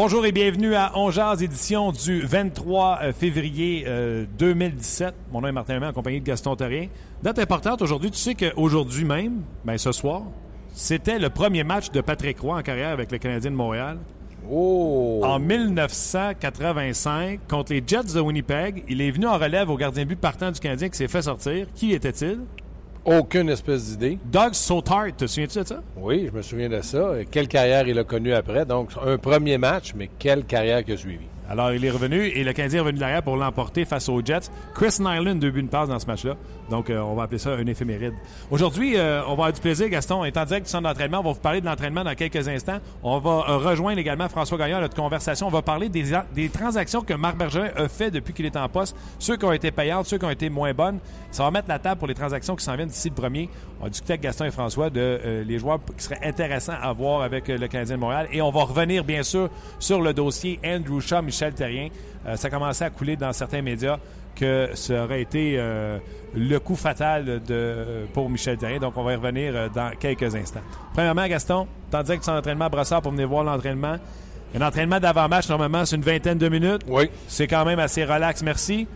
Bonjour et bienvenue à Ongeaz, édition du 23 euh, février 2017. Mon nom est Martin Lemay, en compagnie de Gaston Terrien. Date importante aujourd'hui, tu sais qu'aujourd'hui même, ben ce soir, c'était le premier match de Patrick Roy en carrière avec le Canadien de Montréal. Oh! En 1985, contre les Jets de Winnipeg, il est venu en relève au gardien de but partant du Canadien qui s'est fait sortir. Qui était-il? Aucune espèce d'idée. Doug Sautard, te souviens-tu de ça? Oui, je me souviens de ça. Quelle carrière il a connue après? Donc, un premier match, mais quelle carrière qui a suivi. Alors, il est revenu et le Canadien est revenu derrière pour l'emporter face aux Jets. Chris Nyland, deux buts de passe dans ce match-là. Donc, euh, on va appeler ça un éphéméride. Aujourd'hui, euh, on va avoir du plaisir, Gaston. Étant direct du centre d'entraînement, on va vous parler de l'entraînement dans quelques instants. On va euh, rejoindre également François Gagnon à notre conversation. On va parler des, des transactions que Marc Bergerin a fait depuis qu'il est en poste. Ceux qui ont été payantes, ceux qui ont été moins bonnes. Ça va mettre la table pour les transactions qui s'en viennent d'ici le premier. On va discuter avec Gaston et François de les joueurs qui seraient intéressants à voir avec le Canadien de Montréal. Et on va revenir, bien sûr, sur le dossier Andrew Shaw, Michel Terrien. Euh, ça commençait à couler dans certains médias que ça aurait été euh, le coup fatal de, pour Michel Terrien. Donc, on va y revenir euh, dans quelques instants. Premièrement, Gaston, t'en disais que tu es en entraînement à Brossard pour venir voir l'entraînement. Un entraînement d'avant-match, normalement, c'est une vingtaine de minutes. Oui. C'est quand même assez relax, merci.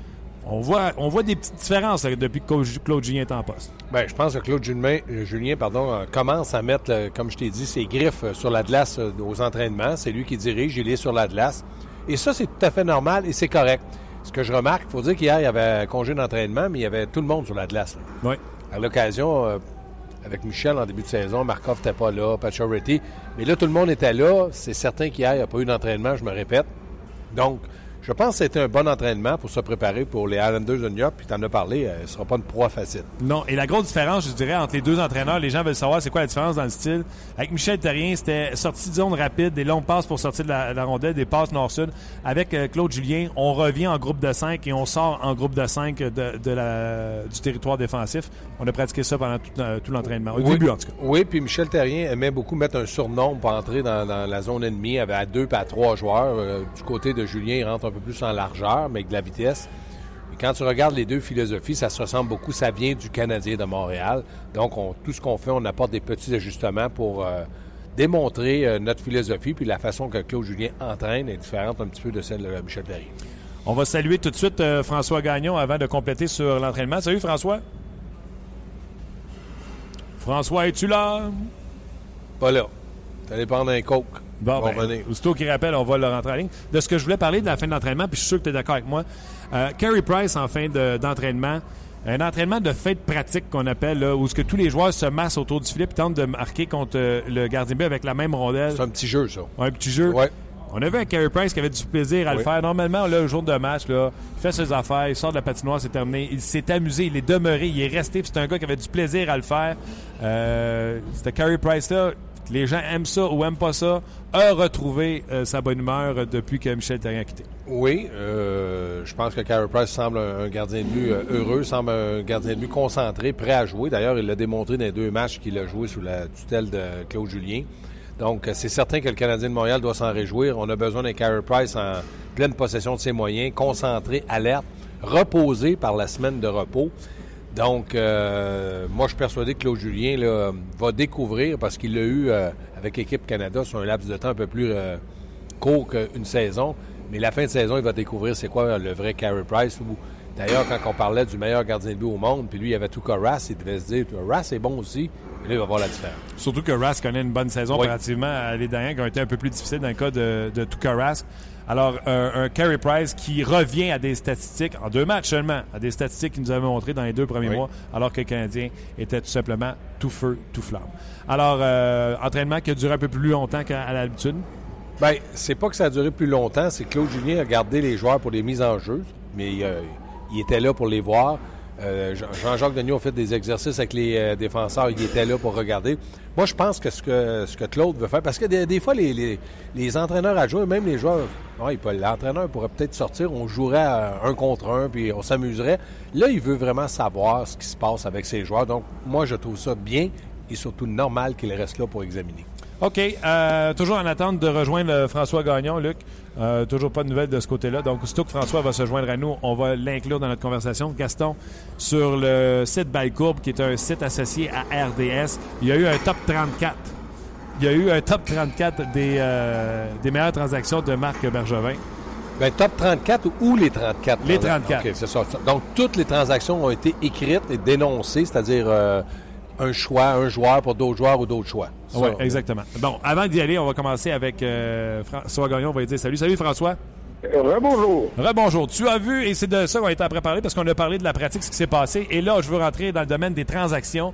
On voit, on voit des petites différences là, depuis que Claude Julien est en poste. Bien, je pense que Claude Julien, Julien pardon, commence à mettre, comme je t'ai dit, ses griffes sur la glace aux entraînements. C'est lui qui dirige, il est sur la glace. Et ça, c'est tout à fait normal et c'est correct. Ce que je remarque, il faut dire qu'hier, il y avait un congé d'entraînement, mais il y avait tout le monde sur la glace. Oui. À l'occasion, euh, avec Michel en début de saison, Markov n'était pas là, Pacioretty. Mais là, tout le monde était là. C'est certain qu'hier, il n'y a pas eu d'entraînement, je me répète. Donc, je pense que c'était un bon entraînement pour se préparer pour les Islanders de New York. Puis tu en as parlé, euh, ce ne sera pas une proie facile. Non, et la grosse différence, je dirais, entre les deux entraîneurs, les gens veulent savoir c'est quoi la différence dans le style. Avec Michel Terrien, c'était sortie de zone rapide, des longues passes pour sortir de la, rondelle, des passes nord-sud. Avec euh, Claude Julien, on revient en groupe de 5 et on sort en groupe de 5 de, la, du territoire défensif. On a pratiqué ça pendant tout, euh, l'entraînement, au début en tout cas. Oui, puis Michel Terrien aimait beaucoup mettre un surnom pour entrer dans, la zone ennemie. Il avait à deux pas à trois joueurs. du côté de Julien, il rentre un peu plus en largeur mais avec de la vitesse. Et quand tu regardes les deux philosophies, ça se ressemble beaucoup. Ça vient du Canadien de Montréal. Donc, tout ce qu'on fait, on apporte des petits ajustements pour euh, démontrer euh, notre philosophie. Puis la façon que Claude Julien entraîne est différente un petit peu de celle de Michel Derry. On va saluer tout de suite euh, François Gagnon avant de compléter sur l'entraînement. Salut François. François, es-tu là? Pas là. Tu allé prendre un coke. Bon, ben, aussitôt qu'il rappelle, on va le rentrer en ligne. De ce que je voulais parler de la fin de l'entraînement, puis je suis sûr que tu es d'accord avec moi. Euh, Carey Price, en fin d'entraînement, un entraînement de fin de pratique qu'on appelle, là, où ce que tous les joueurs se massent autour du filet et tentent de marquer contre euh, le gardien but avec la même rondelle. C'est un petit jeu, ça. Un petit jeu. Ouais. On a vu un Carey Price qui avait du plaisir à le faire. Normalement, là, le jour de match, là, il fait ses affaires, il sort de la patinoire, c'est terminé. Il s'est amusé, il est demeuré, il est resté. C'est un gars qui avait du plaisir à le faire. Euh, C'était Carey Price-là les gens aiment ça ou aiment pas ça, a retrouvé euh, sa bonne humeur depuis que Michel Terrien a quitté. Oui, euh, je pense que Carey Price semble un, gardien de but euh, heureux, semble un gardien de but concentré, prêt à jouer. D'ailleurs, il l'a démontré dans les deux matchs qu'il a joué sous la tutelle de Claude Julien. Donc, c'est certain que le Canadien de Montréal doit s'en réjouir. On a besoin d'un Carey Price en pleine possession de ses moyens, concentré, alerte, reposé par la semaine de repos. Donc, euh, moi, je suis persuadé que Claude Julien là, va découvrir, parce qu'il l'a eu euh, avec l'équipe Canada sur un laps de temps un peu plus euh, court qu'une saison. Mais la fin de saison, il va découvrir c'est quoi le vrai Carey Price ou D'ailleurs, quand on parlait du meilleur gardien de but au monde, puis lui, il y avait tout Rass, il devait se dire Rass est bon aussi. Et là, il va voir la différence. Surtout que Rass connaît une bonne saison Oui. comparativement à les derniers qui ont été un peu plus difficiles dans le cas de, de Rask. Alors, un, un Carey Price qui revient à des statistiques, en deux matchs seulement, à des statistiques qu'il nous avait montrées dans les deux premiers Oui. mois, alors que le Canadien était tout simplement tout feu, tout flamme. Alors, euh, entraînement qui a duré un peu plus longtemps qu'à l'habitude? Bien, c'est pas que ça a duré plus longtemps, c'est que Claude Julien a gardé les joueurs pour des mises en jeu, mais euh, il était là pour les voir. Euh, Jean- Jean-Jacques Denis a fait des exercices avec les euh, défenseurs, il était là pour regarder. Moi, je pense que ce que, Claude veut faire, parce que des, fois, les, les, les entraîneurs même les joueurs, l'entraîneur pourrait peut-être sortir, on jouerait un contre un, puis on s'amuserait. Là, il veut vraiment savoir ce qui se passe avec ses joueurs. Donc, moi, je trouve ça bien et surtout normal qu'il reste là pour examiner. OK. euh, toujours en attente de rejoindre François Gagnon, Luc. Euh, toujours pas de nouvelles de ce côté-là. Donc, aussitôt que François va se joindre à nous, on va l'inclure dans notre conversation. Gaston, sur le site Balcourbe, qui est un site associé à RDS, il y a eu un top 34. Il y a eu un top 34 des, euh, des meilleures transactions de Marc Bergevin. Ben, top 34 ou les 34? Les 34. OK, c'est ça. Donc, toutes les transactions ont été écrites et dénoncées, c'est-à-dire euh, un choix, un joueur pour d'autres joueurs ou d'autres choix. Oui, exactement. Bon, avant d'y aller, on va commencer avec euh, François Gagnon. On va lui dire salut. Salut, François. Rebonjour. Rebonjour. Tu as vu, et c'est de ça qu'on était après parler, parce qu'on a parlé de la pratique, ce qui s'est passé. Et là, je veux rentrer dans le domaine des transactions.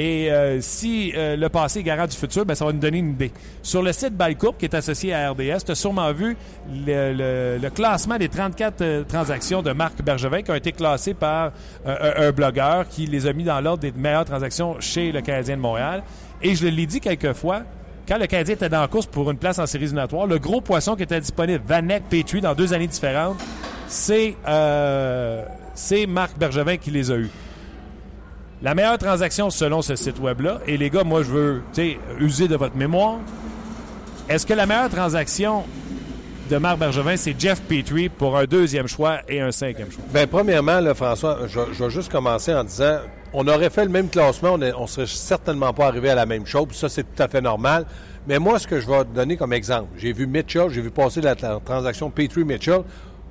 Et euh, si euh, le passé est garant du futur, ben, ça va nous donner une idée. Sur le site Balcourbe, qui est associé à RDS, tu as sûrement vu le, le- le classement des 34 euh, transactions de Marc Bergevin qui ont été classées par euh, un, un blogueur qui les a mis dans l'ordre des meilleures transactions chez le Canadien de Montréal. Et je l'ai dit quelques fois, quand le Canadien était dans la course pour une place en séries éliminatoires, le gros poisson qui était disponible, Vanek, Petrie, dans deux années différentes, c'est euh, c'est Marc Bergevin qui les a eus. La meilleure transaction selon ce site web-là, et les gars, moi je veux user de votre mémoire, est-ce que la meilleure transaction de Marc Bergevin, c'est Jeff Petrie pour un deuxième choix et un cinquième choix? Ben, premièrement, François, je, vais juste commencer en disant on aurait fait le même classement, on ne serait certainement pas arrivé à la même chose. Ça, c'est tout à fait normal. Mais moi, ce que je vais donner comme exemple, j'ai vu Mitchell, j'ai vu passer la, la transaction Petrie-Mitchell.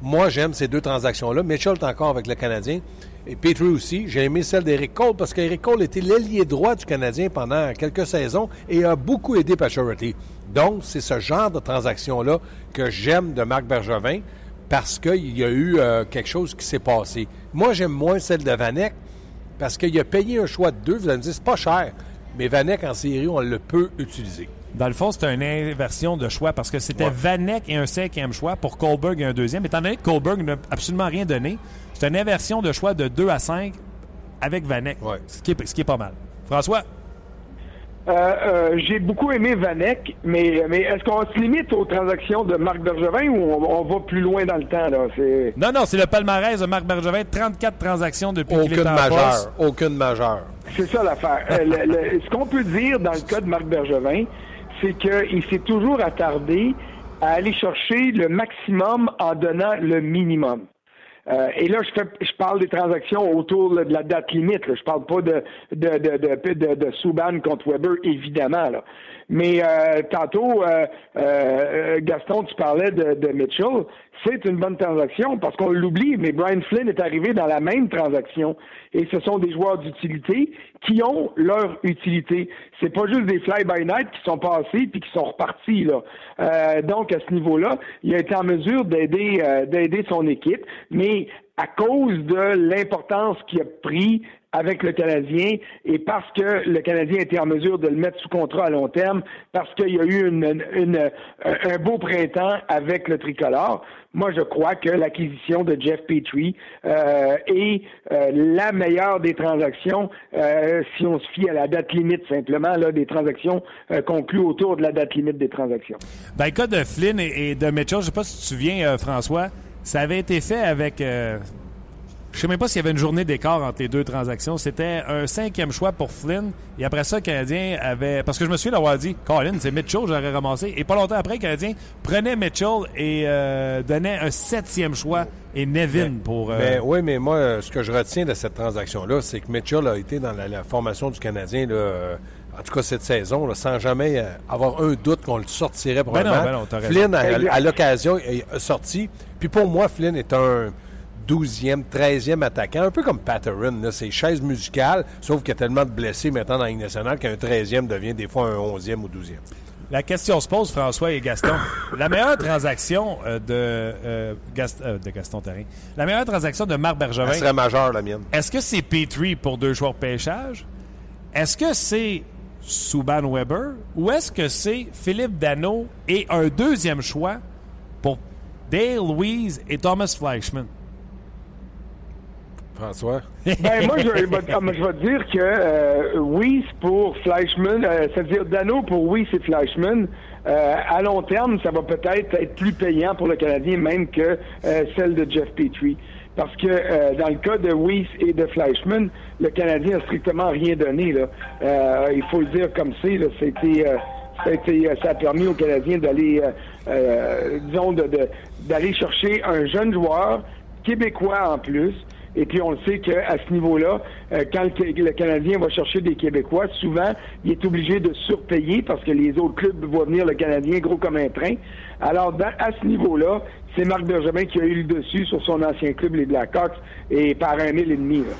Moi, j'aime ces deux transactions-là. Mitchell est encore avec le Canadien. Et Petrie aussi. J'ai aimé celle d'Eric Cole parce qu'Eric Cole était l'ailier droit du Canadien pendant quelques saisons et a beaucoup aidé Pacioretty. Donc, c'est ce genre de transaction-là que j'aime de Marc Bergevin parce qu'il y a eu euh, quelque chose qui s'est passé. Moi, j'aime moins celle de Vanek parce qu'il a payé un choix de deux. Vous allez me dire, c'est pas cher. Mais Vanek, en série, on le peut utiliser. Dans le fond, c'était une inversion de choix parce que c'était Ouais. Vanek et un cinquième choix pour Kohlberg et un deuxième. Étant donné que Kohlberg n'a absolument rien donné, c'est une inversion de choix de 2 à 5 avec Vanek, Ouais. ce, qui est, ce qui est pas mal. François? Euh, euh, J'ai beaucoup aimé Vanek, mais, mais est-ce qu'on se limite aux transactions de Marc Bergevin ou on, on va plus loin dans le temps? là? Non, non, c'est le palmarès de Marc Bergevin. 34 transactions depuis qu'il est en majeure. Aucune majeure. c'est ça l'affaire. Euh, ce qu'on peut dire dans le cas de Marc Bergevin, c'est qu'il s'est toujours attardé à aller chercher le maximum en donnant le minimum. Euh, et là, je, fais, je parle des transactions autour de la date limite. Je parle pas de, de, de, de, de, contre Weber, évidemment. Là. Mais euh, tantôt, euh, euh, Gaston, tu parlais de, de Mitchell. C'est une bonne transaction parce qu'on l'oublie, mais Brian Flynn est arrivé dans la même transaction. Et ce sont des joueurs d'utilité qui ont leur utilité. C'est pas juste des fly-by-night qui sont passés puis qui sont repartis. Là. Euh, donc, à ce niveau-là, il a été en mesure d'aider d'aider son équipe, mais à cause de l'importance qu'il a pris avec le Canadien et parce que le Canadien était en mesure de le mettre sous contrat à long terme, parce qu'il y a eu un beau printemps avec le tricolore. Moi, je crois que l'acquisition de Jeff Petrie euh, est euh, la meilleure des transactions, euh, si on se fie à la date limite simplement, des transactions conclues autour de la date limite des transactions. Dans le cas de Flynn et, de Mitchell, je sais pas si tu te souviens, François, ça avait été fait avec... euh, je sais même pas s'il y avait une journée d'écart entre les deux transactions. C'était un cinquième choix pour Flynn. Et après ça, le Canadien avait... Parce que je me souviens d'avoir dit, Colin, c'est Mitchell, j'aurais ramassé. Et pas longtemps après, le Canadien prenait Mitchell et euh, donnait un septième choix et Nevin pour... euh, Ben, oui, mais moi, ce que je retiens de cette transaction-là, c'est que Mitchell a été dans la, la formation du Canadien, là, euh, en tout cas cette saison, là, sans jamais avoir un doute qu'on le sortirait pour Ben non, match. ben non. Flynn, à, Exact. à l'occasion, est sorti. Puis pour moi, Flynn est un 12e, 13e attaquant, un peu comme Patterson, c'est chaise musicale, sauf qu'il y a tellement de blessés maintenant dans la Ligue nationale qu'un 13e devient des fois un 11e ou 12e. La question se pose, François et Gaston. la meilleure transaction euh, de, euh, Gast- euh, de Gaston Tarin, la meilleure transaction de Marc Bergevin, Elle serait majeure, la mienne. est-ce que c'est Petrie pour deux joueurs pêchage? Est-ce que c'est Subban Weber? Ou est-ce que c'est Philippe Dano et un deuxième choix pour Dale Louise et Thomas Fleischman? François? Ben, moi, je, vais- comme je vais te dire que euh, pour Fleischmann, euh, c'est-à-dire Dano pour oui, c'est Fleischmann. Euh, à long terme, ça va peut-être être plus payant pour le Canadien même que euh, celle de Jeff Petrie. Parce que euh, dans le cas de Weiss et de Fleischmann, le Canadien a strictement rien donné. Là. Euh, il faut le dire comme c'est. C'était, euh, ça, a été- ça a permis aux Canadiens d'aller, euh, euh, disons, d'aller chercher un jeune joueur québécois en plus. Et puis on le sait qu'à ce niveau-là, euh, quand le, Canadien va chercher des Québécois, souvent il est obligé de surpayer parce que les autres clubs voient venir le Canadien gros comme un train. Alors à ce niveau-là, c'est Marc Bergevin qui a eu le dessus sur son ancien club, les Blackhawks, et par un mille et demi. là.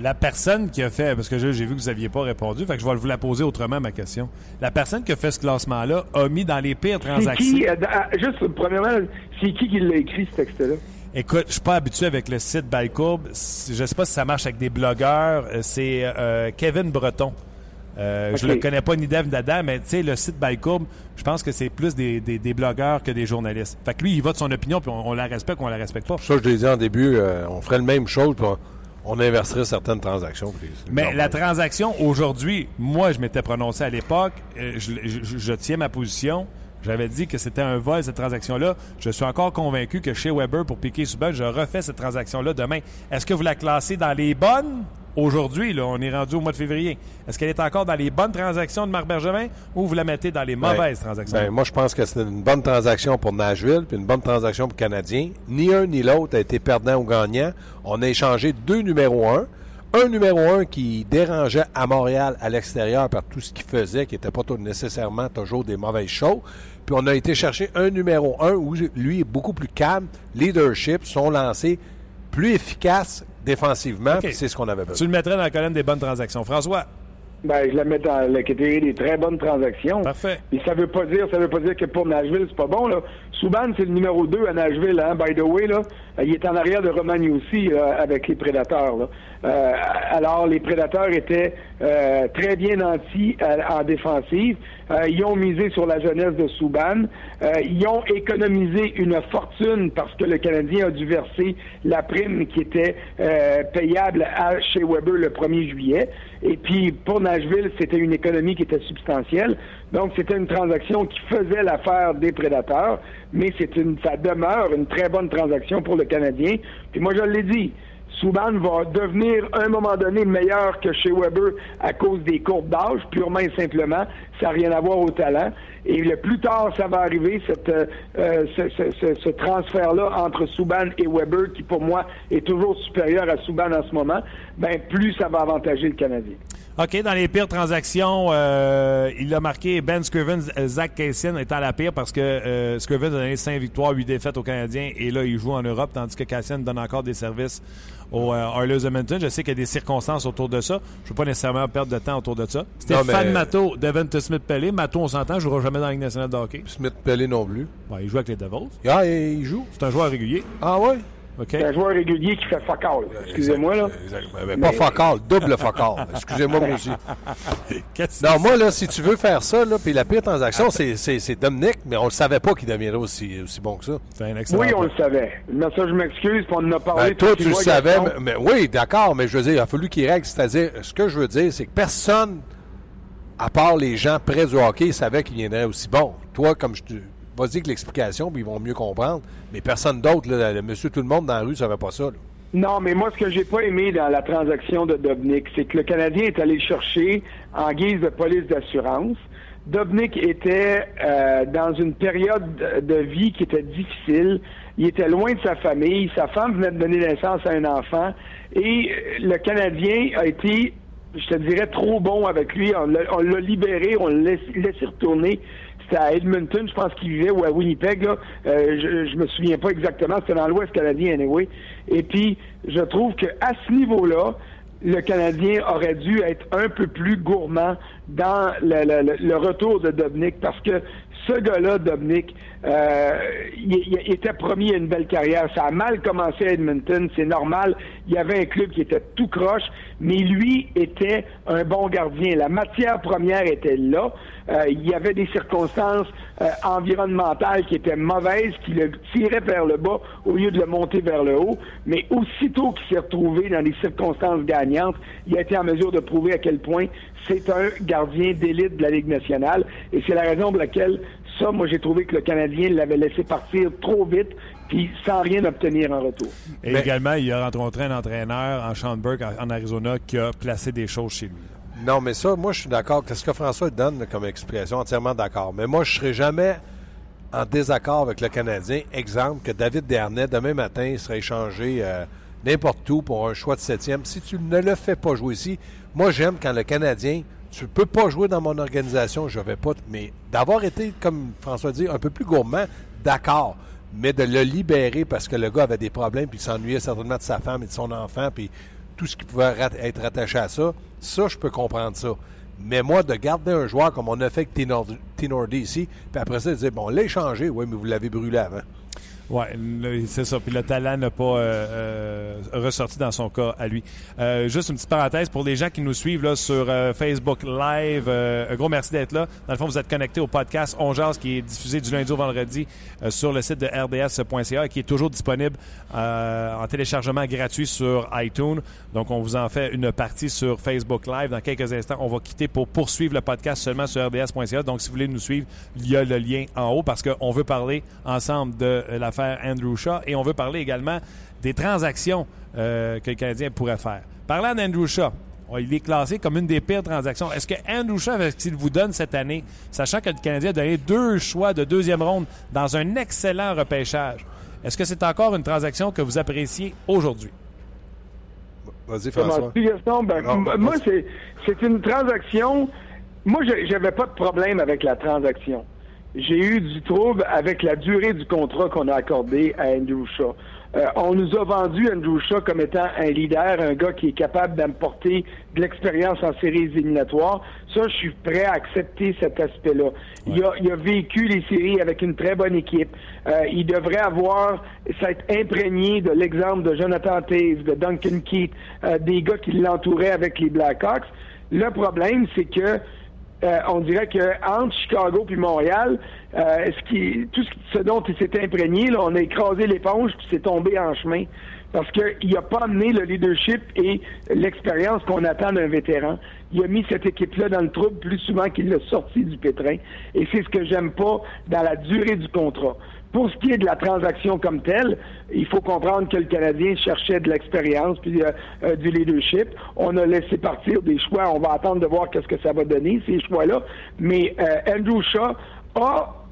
La personne qui a fait, parce que j'ai vu que vous n'aviez pas répondu, fait que je vais vous la poser autrement, ma question. La personne qui a fait ce classement-là a mis dans les pires C'est transactions. qui, euh, ah, juste premièrement, c'est qui qui l'a écrit ce texte-là? Écoute, je suis pas habitué avec le site Balcourbe. Je sais pas si ça marche avec des blogueurs. Euh, C'est euh, Kevin Breton. Euh, Je Ok. le connais pas ni d'Ève ni d'Adam, mais tu sais, le site Balcourbe, je pense que c'est plus des, des, des blogueurs que des journalistes. Fait que lui, il va de son opinion, puis on, on la respecte ou on la respecte pas. Ça, je l'ai dit en début, euh, on ferait le même chose, puis on, on inverserait certaines transactions. puis Mais la transaction aujourd'hui, moi, je m'étais prononcé à l'époque, euh, je, je- je tiens ma position. J'avais dit que c'était un vol, cette transaction-là. Je suis encore convaincu que chez Weber, pour piquer Subban, je refais cette transaction-là demain. Est-ce que vous la classez dans les bonnes? Aujourd'hui? Là, on est rendu au mois de février. Est-ce qu'elle est encore dans les bonnes transactions de Marc Bergevin ou vous la mettez dans les Ben, mauvaises transactions? ben, moi, je pense que c'est une bonne transaction pour Nashville, puis une bonne transaction pour Canadien. Ni un ni l'autre a été perdant ou gagnant. On a échangé deux numéros un. Un numéro un qui dérangeait à Montréal à l'extérieur par tout ce qu'il faisait, qui n'était pas nécessairement toujours des mauvaises choses. Puis on a été chercher un numéro un où lui est beaucoup plus calme, leadership, sont lancés plus efficaces défensivement, c'est ce qu'on avait besoin. Tu le mettrais dans la colonne des bonnes transactions. François, Ben, je la mets dans la catégorie des très bonnes transactions. Parfait. Et ça veut pas dire, ça veut pas dire que pour Nashville, c'est pas bon, là. Souban, c'est le numéro 2 à Nashville, hein, by the way, là. Il est en arrière de Romagny aussi, là, avec les Prédateurs, là. Euh, alors, les Prédateurs étaient euh, très bien nantis euh, en défensive. Euh, ils ont misé sur la jeunesse de Souban. Euh, ils ont économisé une fortune parce que le Canadien a dû verser la prime qui était payable à chez Weber le 1er juillet. Et puis, pour Nashville, c'était une économie qui était substantielle. Donc, c'était une transaction qui faisait l'affaire des prédateurs, mais c'est une, ça demeure une très bonne transaction pour le Canadien. Puis moi, je l'ai dit, Souban va devenir, à un moment donné, meilleur que chez Weber à cause des courbes d'âge, purement et simplement. Ça n'a rien à voir au talent. Et le plus tard ça va arriver, euh, euh, ce, transfert-là entre Souban et Weber, qui pour moi est toujours supérieur à Souban en ce moment, ben plus ça va avantager le Canadien. OK, dans les pires transactions, euh, il a marqué Ben Scrivens, Zach Cassian étant la pire parce que euh, Scrivens a donné 5 victoires, 8 défaites aux Canadiens et là, il joue en Europe, tandis que Cassian donne encore des services aux euh, Oilers Edmonton. Je sais qu'il y a des circonstances autour de ça. Je ne veux pas nécessairement perdre de temps autour de ça. Stéphane mais- Matteau, Devin Smith-Pelé. Matteau, on s'entend, ne jouera jamais dans la Ligue nationale de hockey. Smith Pelé non plus. Bon, il joue avec les Devils. Ah, il joue. C'est un joueur régulier. Ah ouais? C'est un joueur régulier qui fait fuck all. Excusez-moi, là. Mais pas focal, double focal. Excusez-moi, moi aussi. Qu'est-ce Non, moi, là, si tu veux faire ça, là, puis la pire transaction, c'est, c'est, c'est Dominic, mais on le savait pas qu'il deviendrait aussi, aussi bon que ça. c'est un excellent Oui, on le savait. Mais ça, je m'excuse, puis on en a parlé. Ben, toi, tu le savais, mais oui, d'accord, mais je veux dire, il a fallu qu'il règle. C'est-à-dire, ce que je veux dire, c'est que personne, à part les gens près du hockey, savait qu'il viendrait aussi bon. Toi, comme je te. Vas-y avec l'explication, puis ils vont mieux comprendre. Mais personne d'autre, le monsieur tout le monde dans la rue, ne savait pas ça. Non, mais moi, ce que j'ai pas aimé dans la transaction de Dobnik, c'est que le Canadien est allé chercher en guise de police d'assurance. Dobnik était euh, dans une période de- vie qui était difficile. Il était loin de sa famille. Sa femme venait de donner naissance à un enfant. Et euh, le Canadien a été, je te dirais, trop bon avec lui. On l'a libéré, on l'a laissé retourner c'était à Edmonton, je pense qu'il vivait, ou à Winnipeg, là. Euh, je, je me souviens pas exactement, c'était dans l'Ouest canadien, anyway. Et puis, je trouve que à ce niveau-là, le Canadien aurait dû être un peu plus gourmand dans le, le- le retour de Dobnik parce que ce gars-là, Dominic, euh, il, il était promis à une belle carrière. Ça a mal commencé à Edmonton, c'est normal. Il y avait un club qui était tout croche, mais lui était un bon gardien. La matière première était là. Euh, il y avait des circonstances euh, environnementales qui étaient mauvaises, qui le tiraient vers le bas au lieu de le monter vers le haut. Mais aussitôt qu'il s'est retrouvé dans des circonstances gagnantes, il a été en mesure de prouver à quel point c'est un gardien d'élite de la Ligue nationale. Et c'est la raison pour laquelle, ça, moi, j'ai trouvé que le Canadien l'avait laissé partir trop vite, puis sans rien obtenir en retour. Et Mais- également, il a rencontré un entraîneur en Schaumburg, en en Arizona, qui a placé des choses chez lui. Non, mais ça, moi, je suis d'accord. Qu'est-ce que François donne comme expression? Entièrement d'accord. Mais moi, je serais jamais en désaccord avec le Canadien. Exemple, que David Dernay, demain matin, serait échangé euh, n'importe où pour un choix de septième. Si tu ne le fais pas jouer ici, moi, j'aime quand le Canadien, tu peux pas jouer dans mon organisation, je vais pas. Mais d'avoir été, comme François dit, un peu plus gourmand, d'accord. Mais de le libérer parce que le gars avait des problèmes, puis il s'ennuyait certainement de sa femme et de son enfant, puis tout ce qui pouvait être rattaché à ça, ça, je peux comprendre ça. Mais moi, de garder un joueur comme on a fait avec Tinor- Tinordi ici, puis après ça, de dire, bon, échangé, oui, mais vous l'avez brûlé avant. Oui, c'est ça. Puis le talent n'a pas euh, euh, ressorti dans son cas à lui. Euh, juste une petite parenthèse pour les gens qui nous suivent là, sur Facebook Live. un gros merci d'être là. Dans le fond, vous êtes connectés au podcast On qui est diffusé du lundi au vendredi sur le site de rds.ca et qui est toujours disponible en téléchargement gratuit sur iTunes. Donc, on vous en fait une partie sur Facebook Live. Dans quelques instants, on va quitter pour poursuivre le podcast seulement sur rds.ca. Donc, si vous voulez nous suivre, il y a le lien en haut parce qu'on veut parler ensemble de euh, l'affaire Andrew Shaw et on veut parler également des transactions euh, que le Canadien pourrait faire. Parlant d'Andrew Shaw, oh, il est classé comme une des pires transactions. Est-ce que Andrew Shaw, avec ce qu'il vous donne cette année, sachant que le Canadien a donné deux choix de deuxième ronde dans un excellent repêchage, est-ce que c'est encore une transaction que vous appréciez aujourd'hui? Vas-y, François. Ben, Non, moi, c'est, c'est une transaction. Moi, je- j'avais pas de problème avec la transaction. J'ai eu du trouble avec la durée du contrat qu'on a accordé à Andrew Shaw. Euh, on nous a vendu Andrew Shaw comme étant un leader, un gars qui est capable d'apporter de l'expérience en séries éliminatoires. Ça, je suis prêt à accepter cet aspect-là. Il, a, il a vécu les séries avec une très bonne équipe. Euh, il devrait avoir s'être imprégné de l'exemple de Jonathan Taves, de Duncan Keith, euh, des gars qui l'entouraient avec les Blackhawks. Le problème, c'est que euh, on dirait que entre Chicago puis Montréal, euh, ce qui, tout ce, dont il s'est imprégné, là, on a écrasé l'éponge puis c'est tombé en chemin. Parce qu'il n'a pas amené le leadership et l'expérience qu'on attend d'un vétéran. Il a mis cette équipe-là dans le trouble plus souvent qu'il l'a sorti du pétrin. Et c'est ce que j'aime pas dans la durée du contrat. Pour ce qui est de la transaction comme telle, il faut comprendre que le Canadien cherchait de l'expérience puis euh, euh, du leadership. On a laissé partir des choix. On va attendre de voir qu'est-ce que ça va donner ces choix-là. Mais euh, Andrew Shaw a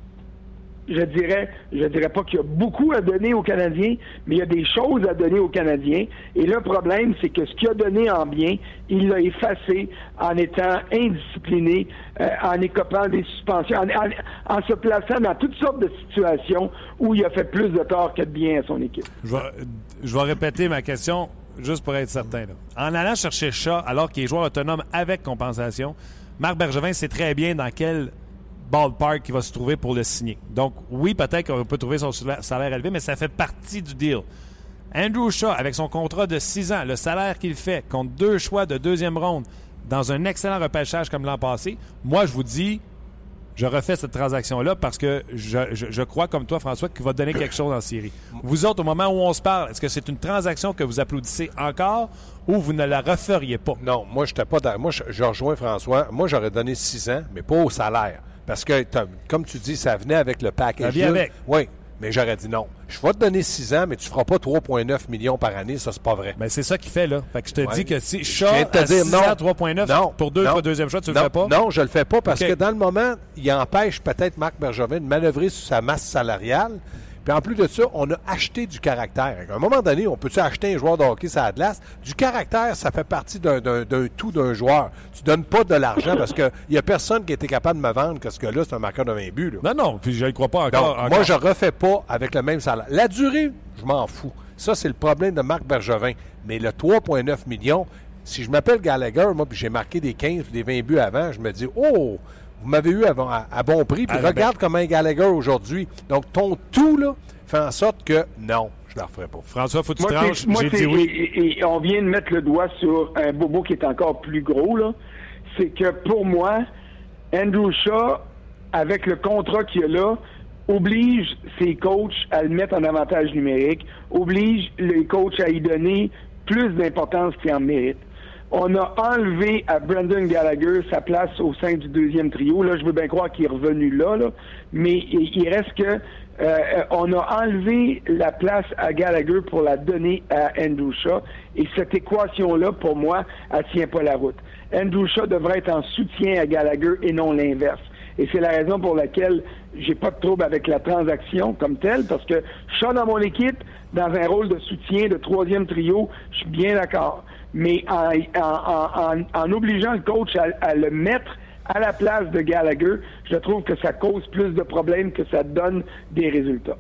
je dirais, je dirais pas qu'il y a beaucoup à donner aux Canadiens, mais il y a des choses à donner aux Canadiens. Et le problème, c'est que ce qu'il a donné en bien, il l'a effacé en étant indiscipliné, euh, en écopant des suspensions, en, se plaçant dans toutes sortes de situations où il a fait plus de tort que de bien à son équipe. Je vais, répéter ma question juste pour être certain. En allant chercher Shaw alors qu'il est joueur autonome avec compensation, Marc Bergevin sait très bien dans quel ballpark il va se trouver pour le signer. Donc, oui, peut-être qu'on peut trouver son sala- salaire élevé, mais ça fait partie du deal. Andrew Shaw, avec son contrat de 6 ans, le salaire qu'il fait, contre deux choix de deuxième ronde, dans un excellent repêchage comme l'an passé, moi, je vous dis, je refais cette transaction-là parce que je, crois, comme toi, François, qu'il va donner quelque chose en série. Vous autres, au moment où on se parle, est-ce que c'est une transaction que vous applaudissez encore ou vous ne la referiez pas? Non, moi, je pas Moi, je, je rejoins François. Moi, j'aurais donné 6 ans, mais pas au salaire. Parce que, comme tu dis, ça venait avec le package. Ça vient avec. Oui, mais j'aurais dit non. Je vais te donner 6 ans, mais tu feras pas 3,9 millions par année. Ça, c'est pas vrai. Ben, c'est ça qu'il fait, là. Fait que je te Ouais. dis que si Je Shaw te à dire 6 non. ans, 3.9 Non, pour deux non. deuxième choix, tu le non, fais pas? Non, je le fais pas parce que dans le moment, il empêche peut-être Marc Bergevin de manœuvrer sur sa masse salariale. Puis en plus de ça, on a acheté du caractère. À un moment donné, on peut-tu acheter un joueur de hockey sur la glace? Du caractère, ça fait partie d'un tout d'un joueur. Tu donnes pas de l'argent parce qu'il n'y a personne qui a été capable de me vendre que ce que là, c'est un marqueur de 20 buts. Non, non, puis je ne crois pas encore, Donc, Moi, je refais pas avec le même salaire. La durée, je m'en fous. Ça, c'est le problème de Marc Bergevin. Mais le 3,9 millions, si je m'appelle Gallagher, moi, puis j'ai marqué des 15 ou des 20 buts avant, je me dis, oh, vous m'avez eu à, bon prix. Puis regarde comment est Gallagher aujourd'hui. Donc, ton tout, là, fait en sorte que non, je ne le referai pas. François, faut que tu tranches. J'ai dit oui. Et, on vient de mettre le doigt sur un bobo qui est encore plus gros, là. C'est que pour moi, Andrew Shaw, avec le contrat qu'il a là, oblige ses coachs à le mettre en avantage numérique, oblige les coachs à y donner plus d'importance qu'il en mérite. On a enlevé à Brendan Gallagher sa place au sein du deuxième trio. Là, je veux bien croire qu'il est revenu là, mais il reste que euh, on a enlevé la place à Gallagher pour la donner à Andrew. Et cette équation-là, pour moi, elle tient pas la route. Andrew devrait être en soutien à Gallagher et non l'inverse. Et c'est la raison pour laquelle j'ai pas de trouble avec la transaction comme telle, parce que Shaw dans mon équipe, dans un rôle de soutien, de troisième trio, je suis bien d'accord. Mais en, obligeant le coach à, le mettre à la place de Gallagher, je trouve que ça cause plus de problèmes que ça donne des résultats.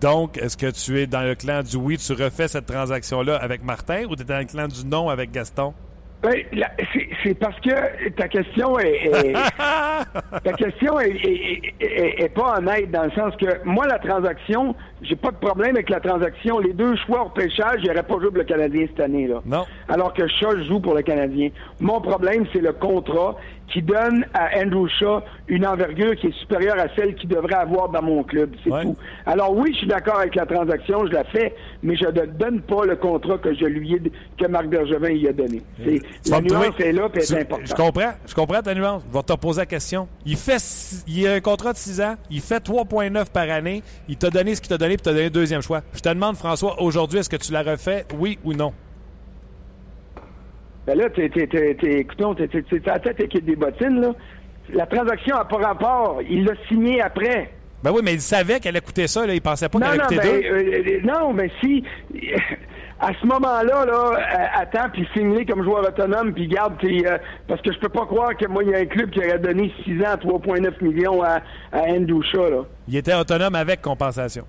Donc, est-ce que tu es dans le clan du oui, tu refais cette transaction-là avec Martin ou tu es dans le clan du non avec Gaston? Ben, c'est parce que ta question est, ta question est, pas honnête dans le sens que moi la transaction, j'ai pas de problème avec la transaction. Les deux choix au pêchage, il pas joué pour le Canadien cette année là. Non. Alors que Shaw joue pour le Canadien. Mon problème c'est le contrat qui donne à Andrew Shaw une envergure qui est supérieure à celle qu'il devrait avoir dans mon club. C'est tout. Alors oui, je suis d'accord avec la transaction, je la fais, mais je ne donne pas le contrat que je lui ai, que Marc Bergevin y a donné. C'est, la nuance est là, puis elle est importante. Je comprends, je comprends ta nuance. Je vais te poser la question. Il fait, il a un contrat de 6 ans, il fait 3,9 par année, il t'a donné ce qu'il t'a donné, puis t'a donné un deuxième choix. Je te demande, François, aujourd'hui, est-ce que tu la refais, oui ou non? Ben là, t'es, t'es, t'es, t'es, à tête avec des bottines, là. La transaction n'a pas rapport. Il l'a signé après. Ben oui, mais il savait qu'elle allait coûter ça, là. Il pensait pas qu'elle allait coûter deux. Euh, euh, non, mais si. À ce moment-là, là, euh, attends, puis signe comme joueur autonome, puis garde tes, parce que je peux pas croire que moi, il y a un club qui aurait donné 6 ans, 3,9 millions à, à Ndoucha, là. Il était autonome avec compensation.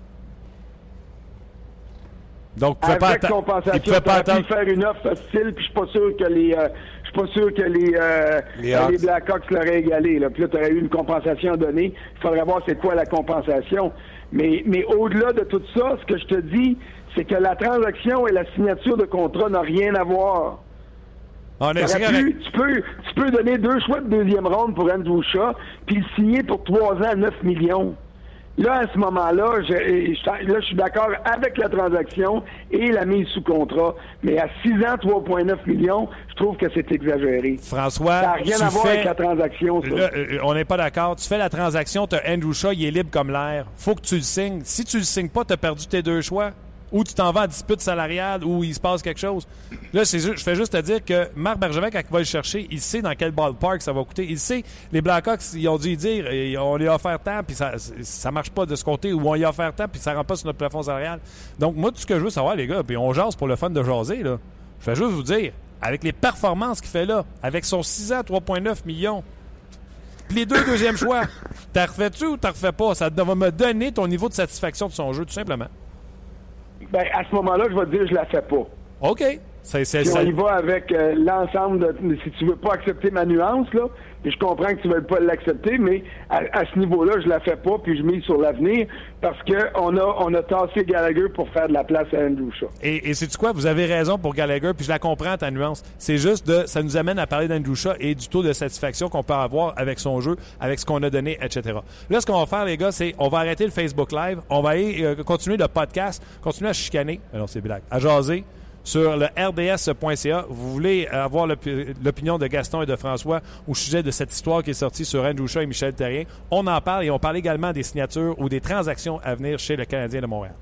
Donc, pas compensation, il pas faire une offre hostile, puis je suis pas sûr que les, euh, je suis pas sûr que les, euh, les, Blackhawks l'auraient égalé. Là. Puis là, tu aurais eu une compensation donnée. Il faudrait voir c'est quoi la compensation. Mais, mais au-delà de tout ça, ce que je te dis, c'est que la transaction et la signature de contrat n'ont rien à voir. On est pu, tu, peux, tu peux donner deux choix de deuxième ronde pour Andrew Shaw, puis le signer pour trois ans 9 millions. Là, à ce moment-là, je, là, je suis d'accord avec la transaction et la mise sous contrat. Mais à 6 ans, 3,9 millions, je trouve que c'est exagéré. François, ça n'a rien à voir avec la transaction. Ça. Euh, on n'est pas d'accord. Tu fais la transaction, tu as Andrew Shaw, il est libre comme l'air. faut que tu le signes. Si tu le signes pas, tu as perdu tes deux choix ou tu t'en vas en dispute salariale, ou il se passe quelque chose. Là, je fais juste te dire que Marc Bergevin, quand il va le chercher, il sait dans quel ballpark ça va coûter. Il sait, les Blackhawks, ils ont dû dire, on lui a offert tant, puis ça, ça marche pas de ce côté, ou on lui a offert tant, puis ça rentre pas sur notre plafond salarial. Donc, moi, tout ce que je veux savoir, les gars, puis on jase pour le fun de jaser, là. Je fais juste vous dire, avec les performances qu'il fait là, avec son 6 ans, 3,9 millions, puis les deux deuxièmes choix, t'as refais-tu ou t'as refais pas? Ça va me donner ton niveau de satisfaction de son jeu, tout simplement. Ben, à ce moment-là, je vais te dire, je la fais pas. OK. Si on y va avec euh, l'ensemble de. Si tu veux pas accepter ma nuance, là, et je comprends que tu veux pas l'accepter, mais à, ce niveau-là, je la fais pas, puis je mise sur l'avenir, parce qu'on a, on a tassé Gallagher pour faire de la place à Andrew Shaw. Et, et c'est quoi? Vous avez raison pour Gallagher, puis je la comprends, ta nuance. C'est juste de. Ça nous amène à parler d'Andrew Shaw et du taux de satisfaction qu'on peut avoir avec son jeu, avec ce qu'on a donné, etc. Là, ce qu'on va faire, les gars, c'est on va arrêter le Facebook Live, on va aller, euh, continuer le podcast, continuer à chicaner. Alors, c'est blague. À jaser sur le rds.ca. Vous voulez avoir l'opinion de Gaston et de François au sujet de cette histoire qui est sortie sur Andrew Shaw et Michel Terrien. On en parle et on parle également des signatures ou des transactions à venir chez le Canadien de Montréal.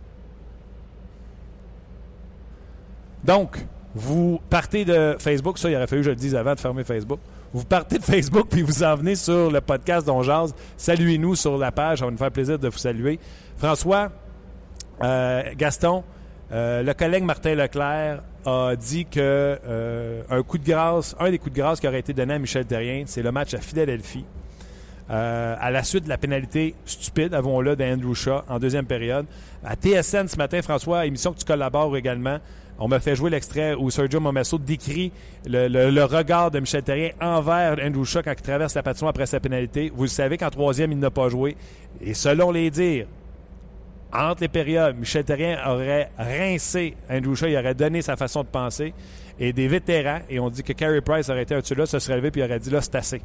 Donc, vous partez de Facebook, ça, il aurait fallu que je le dise avant de fermer Facebook. Vous partez de Facebook puis vous en venez sur le podcast d'On Saluez-nous sur la page, ça va nous faire plaisir de vous saluer. François, Euh, Gaston, euh, le collègue Martin Leclerc a dit que euh, un coup de grâce, un des coups de grâce qui aurait été donné à Michel Terrien, c'est le match à Philadelphie. Euh, à la suite de la pénalité stupide, avons-le, d'Andrew Shaw en deuxième période. À TSN ce matin, François, émission que tu collabores également, on m'a fait jouer l'extrait où Sergio Momesso décrit le, regard de Michel Terrien envers Andrew Shaw quand il traverse la patinoire après sa pénalité. Vous le savez qu'en troisième, il n'a pas joué. Et selon les dires, entre les périodes, Michel Terrien aurait rincé Andrew Shaw, il aurait donné sa façon de penser. Et des vétérans, et on dit que Carey Price aurait été un dessus là, se serait levé puis aurait dit là, c'est assez.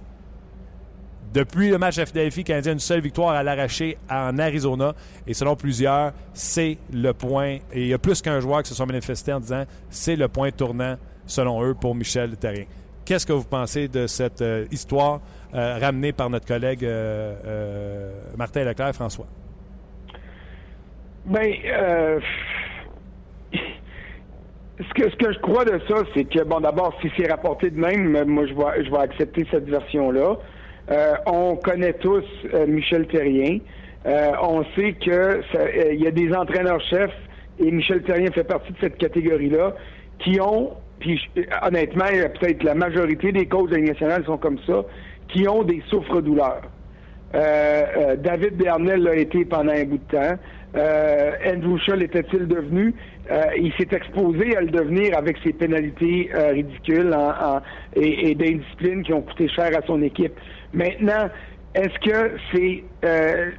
Depuis le match à Philadelphie, Canadien a une seule victoire à l'arracher en Arizona. Et selon plusieurs, c'est le point. Et il y a plus qu'un joueur qui se sont manifestés en disant c'est le point tournant, selon eux, pour Michel Terrien. Qu'est-ce que vous pensez de cette euh, histoire euh, ramenée par notre collègue euh, Martin Leclerc, François? Ben, euh, ce, que, ce que je crois de ça, c'est que, bon, d'abord, si c'est rapporté de même, moi, je vais, je vais accepter cette version-là. Euh, on connaît tous euh, Michel Terrien. Euh, on sait que il y a des entraîneurs-chefs, et Michel Terrien fait partie de cette catégorie-là, qui ont, puis honnêtement, peut-être la majorité des causes de sont comme ça, qui ont des souffres-douleurs. David Bernel l'a été pendant un bout de temps. Euh, Andrew Shaw l'était-il devenu? Euh, il s'est exposé à le devenir avec ses pénalités euh, ridicules en- en- et, et d'indiscipline qui ont coûté cher à son équipe. Maintenant, est-ce que c'est euh,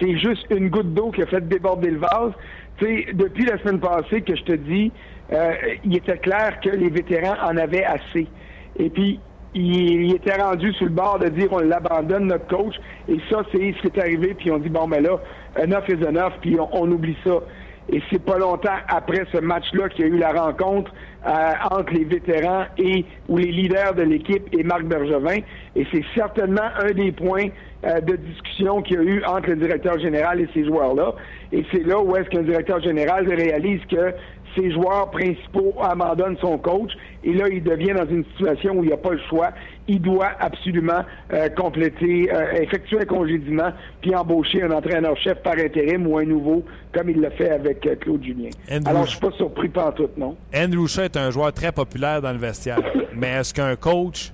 c'est juste une goutte d'eau qui a fait déborder le vase? Tu sais, depuis la semaine passée que je te dis, euh, il était clair que les vétérans en avaient assez. Et puis, il, il était rendu sur le bord de dire on l'abandonne, notre coach. Et ça, c'est ce qui est arrivé. Puis on dit, bon, ben là, enough is enough, puis on, on oublie ça. Et c'est pas longtemps après ce match-là qu'il y a eu la rencontre euh, entre les vétérans et ou les leaders de l'équipe et Marc Bergevin. Et c'est certainement un des points euh, de discussion qu'il y a eu entre le directeur général et ces joueurs-là. Et c'est là où est-ce qu'un directeur général réalise que ses joueurs principaux abandonnent son coach et là, il devient dans une situation où il n'y a pas le choix. Il doit absolument euh, compléter, euh, effectuer un congédiement puis embaucher un entraîneur-chef par intérim ou un nouveau, comme il l'a fait avec euh, Claude Julien. Andrew- Alors, je suis pas surpris tout, non? Andrew Shaw est un joueur très populaire dans le vestiaire. Mais est-ce qu'un coach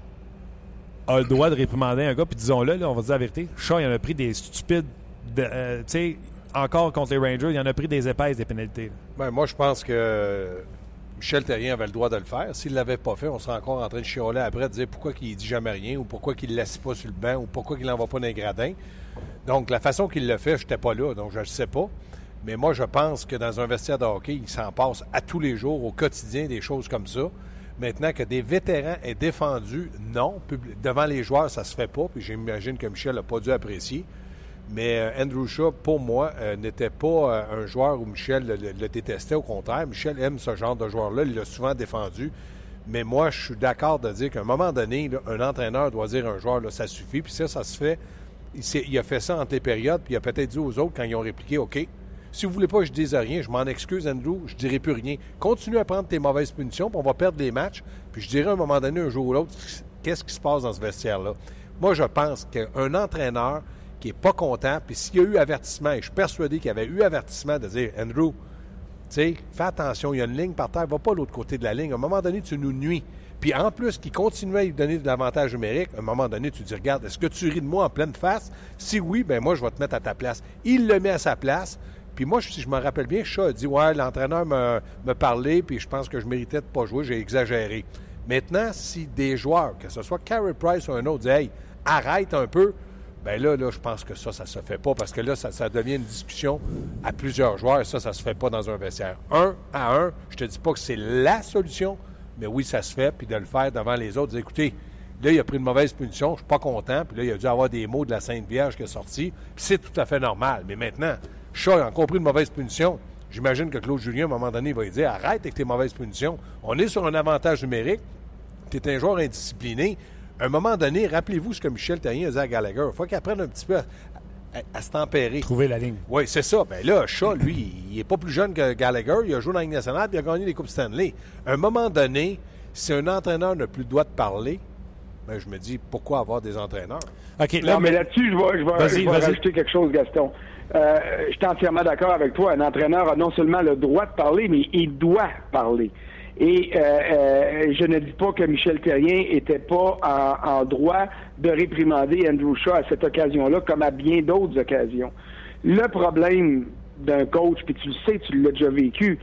a le droit de réprimander un gars? Puis disons-le, là, on va dire la vérité. Shaw, il en a pris des stupides. de- euh, tu sais, encore contre les Rangers, il en a pris des épaisses, des pénalités. Ben, moi, je pense que Michel Terrien avait le droit de le faire. S'il ne l'avait pas fait, on serait encore en train de chialer après, de dire pourquoi il dit jamais rien, ou pourquoi il ne laisse pas sur le banc, ou pourquoi il n'envoie pas dans les gradins. Donc, la façon qu'il le fait, je n'étais pas là, donc je ne sais pas. Mais moi, je pense que dans un vestiaire de hockey, il s'en passe à tous les jours, au quotidien, des choses comme ça. Maintenant que des vétérans aient défendu, non, devant les joueurs, ça se fait pas, puis j'imagine que Michel n'a pas dû apprécier. Mais euh, Andrew Shaw, pour moi, euh, n'était pas euh, un joueur où Michel le, détestait. Au contraire, Michel aime ce genre de joueur-là. Il l'a souvent défendu. Mais moi, je suis d'accord de dire qu'à un moment donné, un entraîneur doit dire à un joueur, ça suffit. Puis ça, ça se fait. Il, a fait ça entre les périodes, puis il a peut-être dit aux autres quand ils ont répliqué OK, si vous voulez pas que je dise rien, je m'en excuse, Andrew, je dirai plus rien. Continue à prendre tes mauvaises punitions, puis on va perdre les matchs. Puis je dirai à un moment donné, un jour ou l'autre, qu'est-ce qui se passe dans ce vestiaire-là? Moi, je pense qu'un entraîneur qui n'est pas content, puis s'il y a eu avertissement, et je suis persuadé qu'il y avait eu avertissement de dire Andrew, tu sais, fais attention, il y a une ligne par terre, va pas de l'autre côté de la ligne. À un moment donné, tu nous nuis. Puis en plus, qu'il continuait à lui donner de l'avantage numérique, à un moment donné, tu dis Regarde, est-ce que tu ris de moi en pleine face? Si oui, ben moi, je vais te mettre à ta place. Il le met à sa place. Puis moi, si je me rappelle bien, Chat a dit Ouais, l'entraîneur me, me parlait, puis je pense que je méritais de pas jouer, j'ai exagéré. Maintenant, si des joueurs, que ce soit Carey Price ou un autre, disent Hey, arrête un peu, ben là, là, je pense que ça, ça se fait pas parce que là, ça, ça devient une discussion à plusieurs joueurs et ça, ça se fait pas dans un vestiaire. Un à un, je te dis pas que c'est la solution, mais oui, ça se fait, puis de le faire devant les autres, écoutez, là, il a pris une mauvaise punition, je suis pas content, puis là, il a dû avoir des mots de la Sainte Vierge qui est sorti, puis c'est tout à fait normal. Mais maintenant, Shaw a encore pris une mauvaise punition. J'imagine que Claude Julien, à un moment donné, il va lui dire, arrête avec tes mauvaises punitions. On est sur un avantage numérique, tu es un joueur indiscipliné. À un moment donné, rappelez-vous ce que Michel Terrien a dit à Gallagher. Il faut qu'il apprenne un petit peu à, à- à se tempérer. Trouver la ligne. Oui, c'est ça. Ben là, Shaw, lui, il n'est pas plus jeune que Gallagher. Il a joué dans la Ligue nationale puis il a gagné les Coupes Stanley. À un moment donné, si un entraîneur n'a plus le droit de parler, ben, je me dis, pourquoi avoir des entraîneurs? OK, non, mais là-dessus, je vais, je vais, Vas-y, je vais vas-y. rajouter quelque chose, Gaston. Euh, je suis entièrement d'accord avec toi. Un entraîneur a non seulement le droit de parler, mais il doit parler. Et euh, euh, je ne dis pas que Michel Terrien était pas en, en droit de réprimander Andrew Shaw à cette occasion-là, comme à bien d'autres occasions. Le problème d'un coach, puis tu le sais, tu l'as déjà vécu,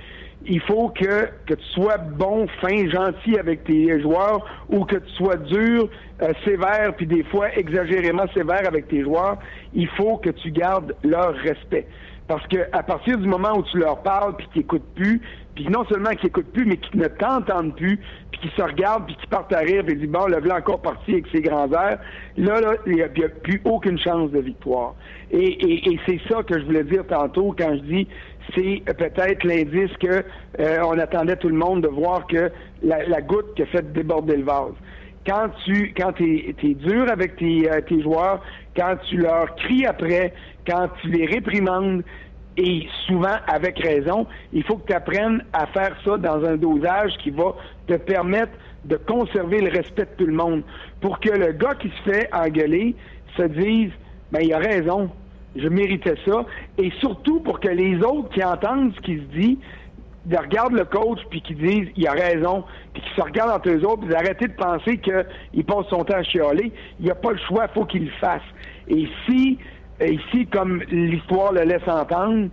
il faut que, que tu sois bon, fin, gentil avec tes joueurs ou que tu sois dur, euh, sévère, puis des fois exagérément sévère avec tes joueurs. Il faut que tu gardes leur respect. Parce que à partir du moment où tu leur parles puis qu'ils n'écoutent plus, puis non seulement qu'ils n'écoutent plus, mais qu'ils ne t'entendent plus, puis qu'ils se regardent, puis qu'ils partent à rire, puis disent bon, le voilà encore parti avec ses grands airs, là, là, il n'y a, plus aucune chance de victoire. Et, et, et c'est ça que je voulais dire tantôt quand je dis c'est peut-être l'indice que euh, on attendait tout le monde de voir que la, la goutte qui a fait déborder le vase quand tu quand es, es dur avec tes, euh, tes joueurs, quand tu leur cries après, quand tu les réprimandes, et souvent avec raison, il faut que tu apprennes à faire ça dans un dosage qui va te permettre de conserver le respect de tout le monde. Pour que le gars qui se fait engueuler se dise ben il a raison, je méritais ça. Et surtout pour que les autres qui entendent ce qui se dit de regarder le coach puis qui disent il a raison, puis qui se regardent entre eux autres, puis d'arrêter de penser qu'il passe son temps à chialer. Il n'y a pas le choix, il faut qu'il le fasse. Et si, ici, comme l'histoire le laisse entendre,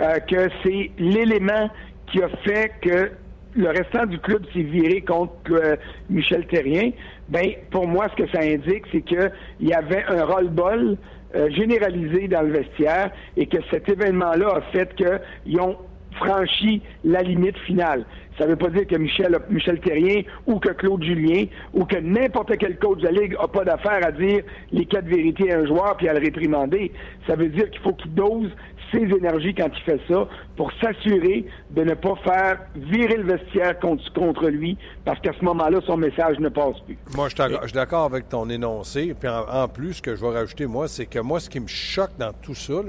euh, que c'est l'élément qui a fait que le restant du club s'est viré contre euh, Michel Terrien, ben pour moi, ce que ça indique, c'est qu'il y avait un roll-ball euh, généralisé dans le vestiaire et que cet événement-là a fait qu'ils ont franchi la limite finale. Ça ne veut pas dire que Michel, Michel Terrien ou que Claude Julien ou que n'importe quel coach de la Ligue n'a pas d'affaire à dire les quatre vérités à un joueur puis à le réprimander. Ça veut dire qu'il faut qu'il dose ses énergies quand il fait ça pour s'assurer de ne pas faire virer le vestiaire contre, contre lui parce qu'à ce moment-là, son message ne passe plus. Moi, je suis d'accord avec ton énoncé. Puis en, en, plus, ce que je vais rajouter, moi, c'est que moi, ce qui me choque dans tout ça,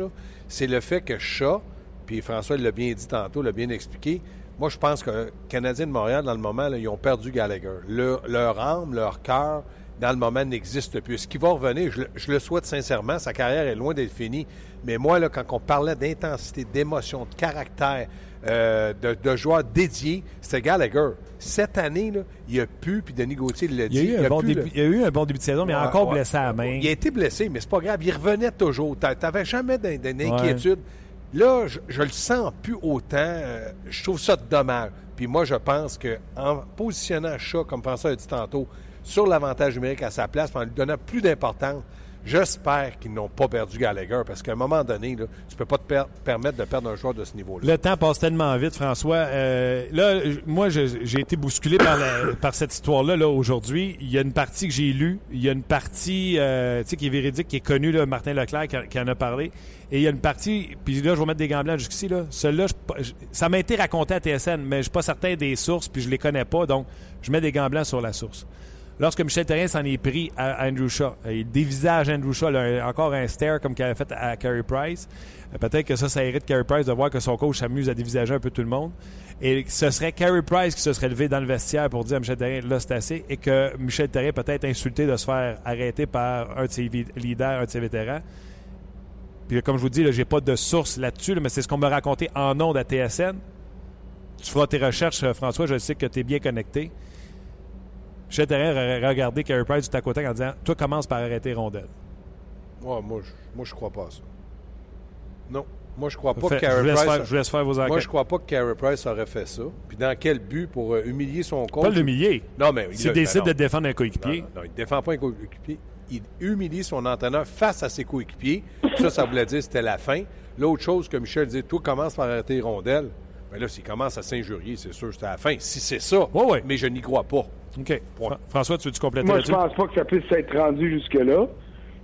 c'est le fait que Chat, puis François l'a bien dit tantôt, l'a bien expliqué, moi, je pense que Canadiens de Montréal, dans le moment, là, ils ont perdu Gallagher. Leur, leur âme, leur cœur, dans le moment, n'existe plus. Ce qui va revenir, je, je, le souhaite sincèrement, sa carrière est loin d'être finie. Mais moi, là, quand on parlait d'intensité, d'émotion, de caractère, euh, de, de joueurs dédiés, c'était Gallagher. Cette année, là, il a pu, puis Denis Gauthier l'a dit. Il y, a eu un bon pu, début, il y a eu un bon début de saison, mais il a encore ouais, blessé à la main. Il a été blessé, mais c'est pas grave. Il revenait toujours. Tu n'avais jamais d'inquiétude. Ouais. Là, je, je, le sens plus autant. Euh, je trouve ça dommage. Puis moi, je pense qu'en positionnant Chat, comme François a dit tantôt, sur l'avantage numérique à sa place, en lui donnant plus d'importance, j'espère qu'ils n'ont pas perdu Gallagher, parce qu'à un moment donné, là, tu peux pas te per permettre de perdre un joueur de ce niveau-là. Le temps passe tellement vite, François. Euh, là, moi, j'ai été bousculé par, la, par cette histoire-là là, aujourd'hui. Il y a une partie que j'ai lue. Il y a une partie euh, qui est véridique, qui est connue, là, Martin Leclerc qui en a parlé. Et il y a une partie, puis là, je vais mettre des gants blancs jusqu'ici, là. Celui-là, ça m'a été raconté à TSN, mais je ne suis pas certain des sources, puis je les connais pas, donc je mets des gants blancs sur la source. Lorsque Michel Terrien s'en est pris à Andrew Shaw, il dévisage Andrew Shaw, là, encore un stare comme qu'il avait fait à Carey Price. Peut-être que ça, ça hérite Carey Price de voir que son coach s'amuse à dévisager un peu tout le monde. Et ce serait Carey Price qui se serait levé dans le vestiaire pour dire à Michel Terrien, là, c'est assez. Et que Michel Terrien peut-être insulté de se faire arrêter par un de ses leaders, un de ses vétérans. Puis comme je vous dis, j'ai pas de source là-dessus, là, mais c'est ce qu'on m'a raconté en ondes à TSN. Tu feras tes recherches, François, je sais que tu es bien connecté. Terrien aurait regardé Carey Price du à côté en disant Toi, commence par arrêter Rondelle. Moi, je, moi, je crois pas à ça. Non. Moi, je crois pas fait, que Carey Price. Faire, je laisse faire vos enquêtes. Moi, je crois pas que Carey Price aurait fait ça. Puis dans quel but? Pour euh, humilier son coach Pas l'humilier. Non, mais. S'il décide ben de défendre un coéquipier. Non, non, il ne défend pas un coéquipier. Il humilie son entraîneur face à ses coéquipiers. Ça, ça voulait dire que c'était la fin. L'autre chose que Michel dit Toi, commence par arrêter les rondelles. Mais là, s'il commence à s'injurier, c'est sûr que c'était la fin. Si c'est ça. Ouais, ouais. Mais je n'y crois pas. OK. Point. François, tu veux-tu compléter Moi, je pense pas que ça puisse être rendu jusque-là.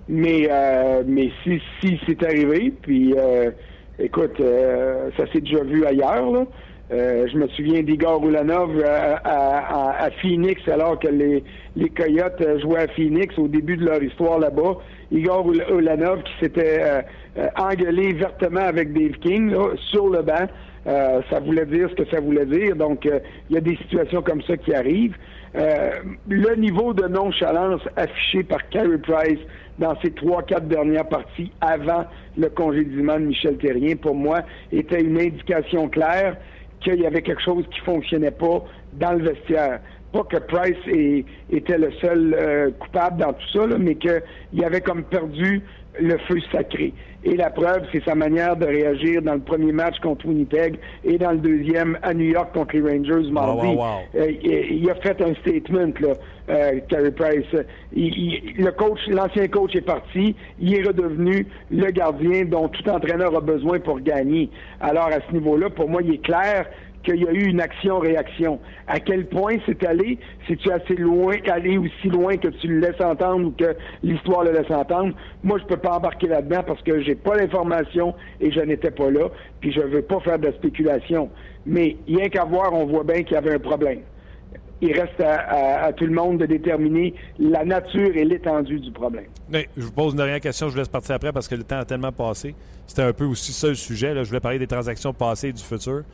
Mais, euh, mais si, si c'est arrivé, puis euh, écoute, euh, ça s'est déjà vu ailleurs. Là. Je me souviens d'Igor Ulanov à, à, à, Phoenix, alors que les, les Coyotes jouaient à Phoenix au début de leur histoire là-bas. Igor Ulanov qui s'était engueulé vertement avec Dave King là, sur le banc. Euh, ça voulait dire ce que ça voulait dire. Donc, euh, il y a des situations comme ça qui arrivent. Euh, le niveau de nonchalance affiché par Carey Price dans ces trois, quatre dernières parties avant le congédiement de Michel Terrien, pour moi, était une indication claire qu'il y avait quelque chose qui fonctionnait pas dans le vestiaire. Pas que Price était le seul coupable dans tout ça, mais qu'il avait comme perdu le feu sacré. Et la preuve, c'est sa manière de réagir dans le premier match contre Winnipeg et dans le deuxième à New York contre les Rangers mardi. Euh, il, a fait un statement, là, euh, Carey Price. le coach, l'ancien coach est parti. Il est redevenu le gardien dont tout entraîneur a besoin pour gagner. Alors, à ce niveau-là, pour moi, il est clair qu'il y a eu une action-réaction. À quel point c'est allé? Si tu assez loin, allé aussi loin que tu le laisses entendre ou que l'histoire le laisse entendre? Moi, je peux pas embarquer là-dedans parce que j'ai pas l'information et je n'étais pas là, puis je veux pas faire de spéculation. Mais rien qu'à voir, on voit bien qu'il y avait un problème. Il reste à, tout le monde de déterminer la nature et l'étendue du problème. je vous pose une dernière question, je vous laisse partir après parce que le temps a tellement passé. C'était un peu aussi ça le sujet. Je voulais parler des transactions passées et du futur.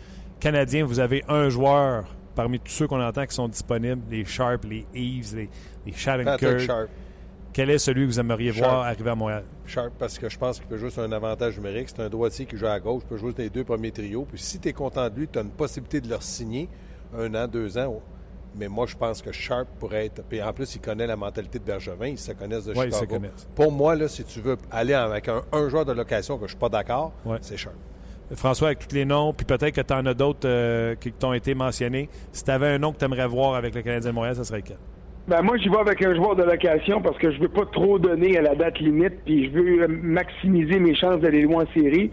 Canadien, vous avez un joueur parmi tous ceux qu'on entend qui sont disponibles, les Sharp, les Eves, les, les Shattenkirk. Quel est celui que vous aimeriez voir arriver à Montréal? Sharp, parce que je pense qu'il peut jouer sur un avantage numérique. C'est un droitier qui joue à gauche, peut jouer sur les deux premiers trios. Puis si tu es content de lui, tu as une possibilité de le signer un an, deux ans. Mais moi, je pense que Sharp pourrait être. Puis en plus, il connaît la mentalité de Bergevin, ils se connaissent de Chicago. Pour moi, là, si tu veux aller avec un, joueur de location que je ne suis pas d'accord, c'est Sharp. François, avec tous les noms, puis peut-être que tu en as d'autres euh, qui t'ont été mentionnés. Si tu avais un nom que tu aimerais voir avec le Canadien de Montréal, ça serait quel? Ben moi, j'y vais avec un joueur de location parce que je veux pas trop donner à la date limite, puis je veux euh, maximiser mes chances d'aller loin en série.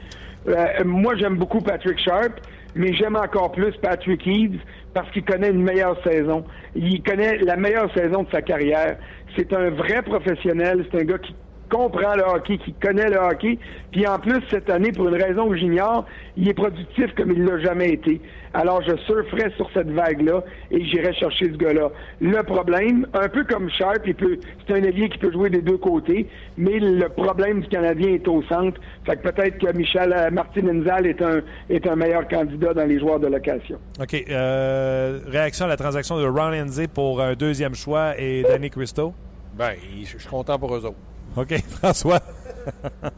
Euh, moi, j'aime beaucoup Patrick Sharp, mais j'aime encore plus Patrick Eves parce qu'il connaît une meilleure saison. Il connaît la meilleure saison de sa carrière. C'est un vrai professionnel. C'est un gars qui comprend le hockey, qui connaît le hockey. Puis en plus, cette année, pour une raison que j'ignore, il est productif comme il l'a jamais été. Alors, je surferai sur cette vague-là et j'irai chercher ce gars-là. Le problème, un peu comme Sharp, il peut, c'est un allié qui peut jouer des deux côtés, mais le problème du Canadien est au centre. Fait que peut-être que Michel euh, Martin Enzal est un, est un meilleur candidat dans les joueurs de location. OK. Euh, réaction à la transaction de Ron Enze pour un deuxième choix et Danny Christo? Ben, je suis content pour eux autres. OK, François.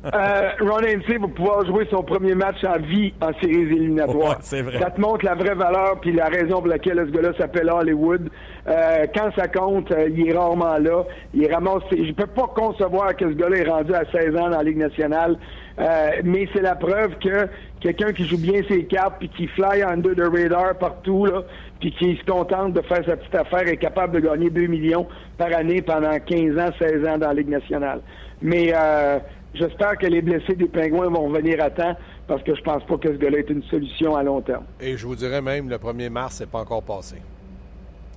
euh, Ron Hainsey va pouvoir jouer son premier match en vie en séries éliminatoires. c'est vrai. Ça te montre la vraie valeur puis la raison pour laquelle ce gars-là s'appelle Hollywood. Euh, quand ça compte, euh, il est rarement là. Il ramasse. Je peux pas concevoir que ce gars-là est rendu à 16 ans dans la Ligue nationale. Mais c'est la preuve que quelqu'un qui joue bien ses cartes puis qui fly under the radar partout là, puis qui se contente de faire sa petite affaire est capable de gagner 2 millions par année pendant 15 ans, 16 ans dans la Ligue nationale. Mais euh, j'espère que les blessés des Pingouins vont revenir à temps parce que je pense pas que ce gars-là est une solution à long terme. Et je vous dirais même, le 1er mars, c'est pas encore passé.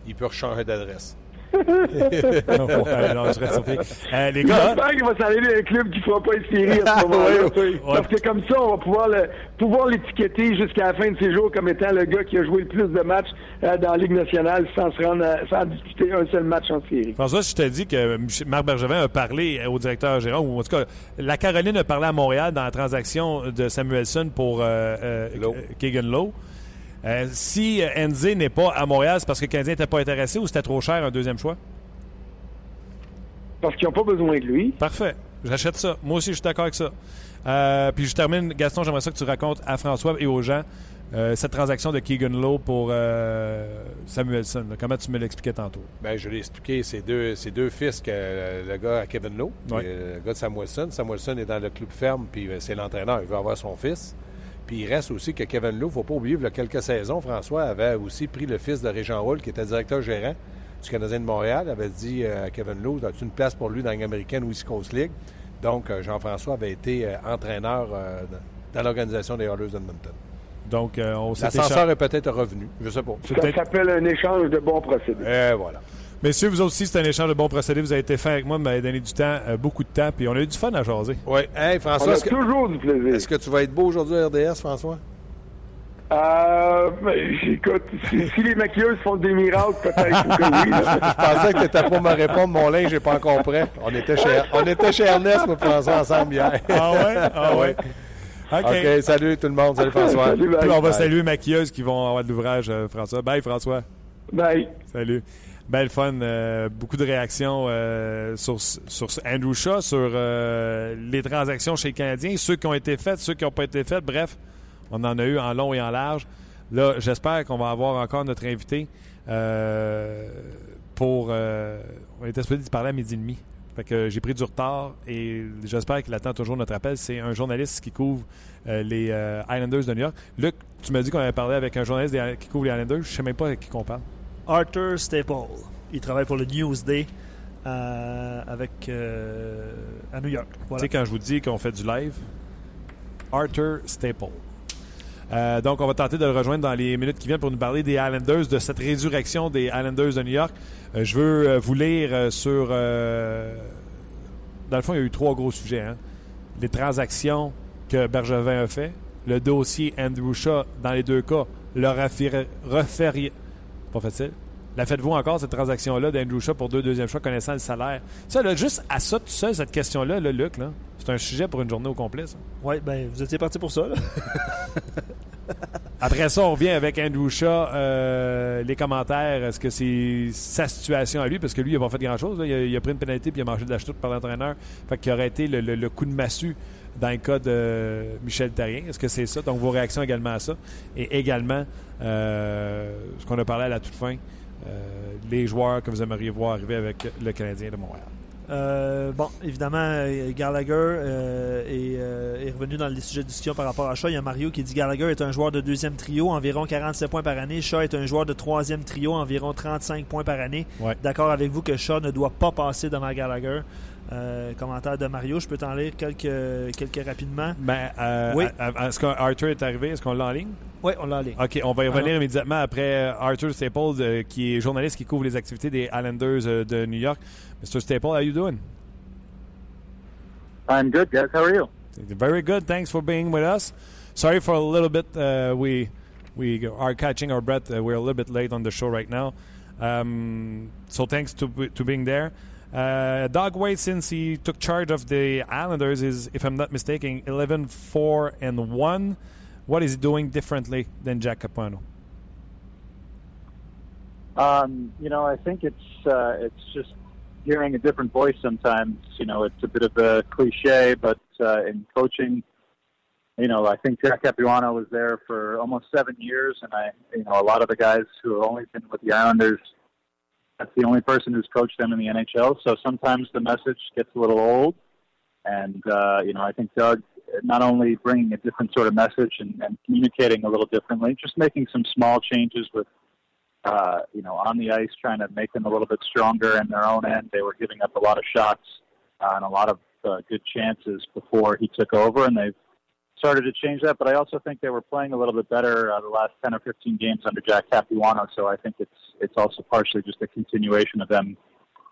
Il peut changer d'adresse. non, je reste. Euh, les gars. J'espère qu'il va s'arriver un club qui ne fera pas espérer à ce moment-là. Parce que comme ça, on va pouvoir, le, pouvoir l'étiqueter jusqu'à la fin de ses jours comme étant le gars qui a joué le plus de matchs euh, dans la Ligue nationale sans se rendre, sans disputer un seul match en série. François, je t'ai dit que Marc Bergevin a parlé au directeur gérant, ou en tout cas, la Caroline a parlé à Montréal dans la transaction de Samuelson pour euh, euh Keegan Lowe. Euh, si Enze n'est pas à Montréal, c'est parce que le Canadien n'était pas intéressé ou c'était trop cher un deuxième choix? Parce qu'ils n'ont pas besoin de lui. Parfait. J'achète ça. Moi aussi, je suis d'accord avec ça. Euh, puis je termine, Gaston, j'aimerais ça que tu racontes à François et aux gens euh, cette transaction de Keegan Lowe pour Samuelson. Comment tu me l'expliquais tantôt? Bien, je l'ai expliqué. C'est deux, deux fils que le gars à Kevin Lowe, le gars de Samuelson. Samuelson est dans le club ferme, puis c'est l'entraîneur. Il veut avoir son fils. Puis il reste aussi que Kevin Lowe, il ne faut pas oublier, il y a quelques saisons, François avait aussi pris le fils de Régent Roule, qui était directeur gérant du Canadien de Montréal, avait dit à Kevin Lowe, as-tu une place pour lui dans l'américaine West Coast League? Donc, euh, Jean-François avait été euh, entraîneur euh, dans l'organisation des Oilers d'Edmonton. Donc, on s'est L'ascenseur est peut-être revenu, je sais pas. Ça s'appelle un échange de bons procédés. Et voilà. Messieurs, vous aussi, c'est un échange de bons procédés. Vous avez été fait avec moi, vous m'avez donné du temps, euh, beaucoup de temps, puis on a eu du fun à jaser. Oui. Hey, François. On a toujours du plaisir. Est-ce que tu vas être beau aujourd'hui à RDS, François? Euh, écoute, si, les maquilleuses font des miracles, peut-être que oui. Je pensais que tu n'étais pas me répondre, mon linge n'est pas encore prêt. On était chez, on était chez Ernest, nous, François, ensemble hier. Ah ouais? Ah ouais? OK, salut tout le monde. Salut François. Salut, bye. Puis on va Bye. saluer maquilleuses qui vont avoir de l'ouvrage, euh, François. Bye, François. Bye. Salut. Belle fun. euh, beaucoup de réactions euh, sur, sur Andrew Shaw, sur euh, les transactions chez les Canadiens, ceux qui ont été faites, ceux qui n'ont pas été faites. Bref, on en a eu en long et en large. Là, j'espère qu'on va avoir encore notre invité pour. on était supposé parler à midi et demi. Fait que j'ai pris du retard et j'espère qu'il attend toujours notre appel. C'est un journaliste qui couvre les Islanders de New York. Luc, tu m'as dit qu'on avait parlé avec un journaliste des- qui couvre les Islanders. Je sais même pas avec qui qu'on parle. Arthur Staple. Il travaille pour le Newsday euh, avec, euh, à New York. Tu Voilà. sais, quand je vous dis qu'on fait du live, Arthur Staple. Euh, donc, on va tenter de le rejoindre dans les minutes qui viennent pour nous parler des Islanders, de cette résurrection des Islanders de New York. Je veux vous lire sur. dans le fond, il y a eu trois gros sujets. hein. Les transactions que Bergevin a fait, le dossier Andrew Shaw, dans les deux cas, le refaire. refaire- pas facile. La faites-vous encore, cette transaction-là d'Andrew Shaw pour deux deuxièmes choix connaissant le salaire? Ça, là, juste à ça, tout seul, cette question-là, là, Luc, là, c'est un sujet pour une journée au complet, ça. Ouais, ben, vous étiez parti pour ça. là. Après ça, on revient avec Andrew Shaw. euh, les commentaires, est-ce que c'est sa situation à lui? Parce que lui, il n'a pas fait grand-chose. Il, a- il a pris une pénalité puis il a mangé de la chute par l'entraîneur. Fait qu'il aurait été le, le- le coup de massue dans le cas de Michel Tarien. Est-ce que c'est ça? Donc, vos réactions également à ça. Et également, euh, ce qu'on a parlé à la toute fin, euh, les joueurs que vous aimeriez voir arriver avec le Canadien de Montréal. Euh, bon, évidemment, Gallagher euh, est, est revenu dans les sujets de discussion par rapport à Shaw. Il y a Mario qui dit Gallagher est un joueur de deuxième trio, environ 47 points par année. Shaw est un joueur de troisième trio, environ 35 points par année. Ouais. D'accord avec vous que Shaw ne doit pas passer devant Gallagher. Euh, commentaire de Mario, je peux t'en lire quelques, quelques rapidement. Ben, euh, Oui. est-ce qu'Arthur est arrivé? Est-ce qu'on l'a en ligne? Oui, on l'a en ligne. OK, on va y revenir Alors. immédiatement après euh, Arthur Staples, euh, qui est journaliste qui couvre les activités des Islanders euh, de New York. Mr. Staples, how you doing? I'm good, guys. How are you? Very good. Thanks for being with us. Sorry for a little bit. Uh, we we are catching our breath. Uh, we're a little bit late on the show right now. Um, so thanks to to being there. Uh, Doug Wade, since he took charge of the Islanders, is, if I'm not mistaken, 11 4 and 1. What is he doing differently than Jack Capuano? Um, you know, I think it's uh, it's just hearing a different voice sometimes. You know, it's a bit of a cliche, but uh, in coaching, you know, I think Jack Capuano was there for almost seven years, and I, you know, a lot of the guys who have only been with the Islanders, that's the only person who's coached them in the NHL. So sometimes the message gets a little old, and uh, you know, I think Doug not only bringing a different sort of message and, and communicating a little differently, just making some small changes with uh, you know, on the ice, trying to make them a little bit stronger in their own end. They were giving up a lot of shots uh, and a lot of uh, good chances before he took over, and they've started to change that. But I also think they were playing a little bit better uh, the last 10 or 15 games under Jack Capuano. So I think it's it's also partially just a continuation of them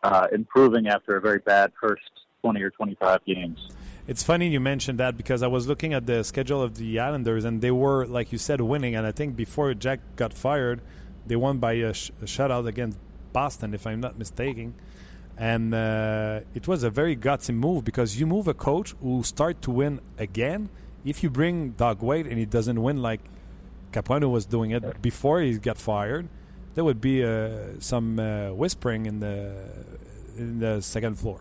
uh, improving after a very bad first 20 or 25 games. It's funny you mentioned that because I was looking at the schedule of the Islanders and they were, like you said, winning. And I think before Jack got fired, they won by a, sh- a shutout against Boston, if I'm not mistaken. And uh, it was a very gutsy move because you move a coach who start to win again. If you bring Doug Wade and he doesn't win like Capuano was doing it before he got fired, there would be uh, some uh, whispering in the in the second floor.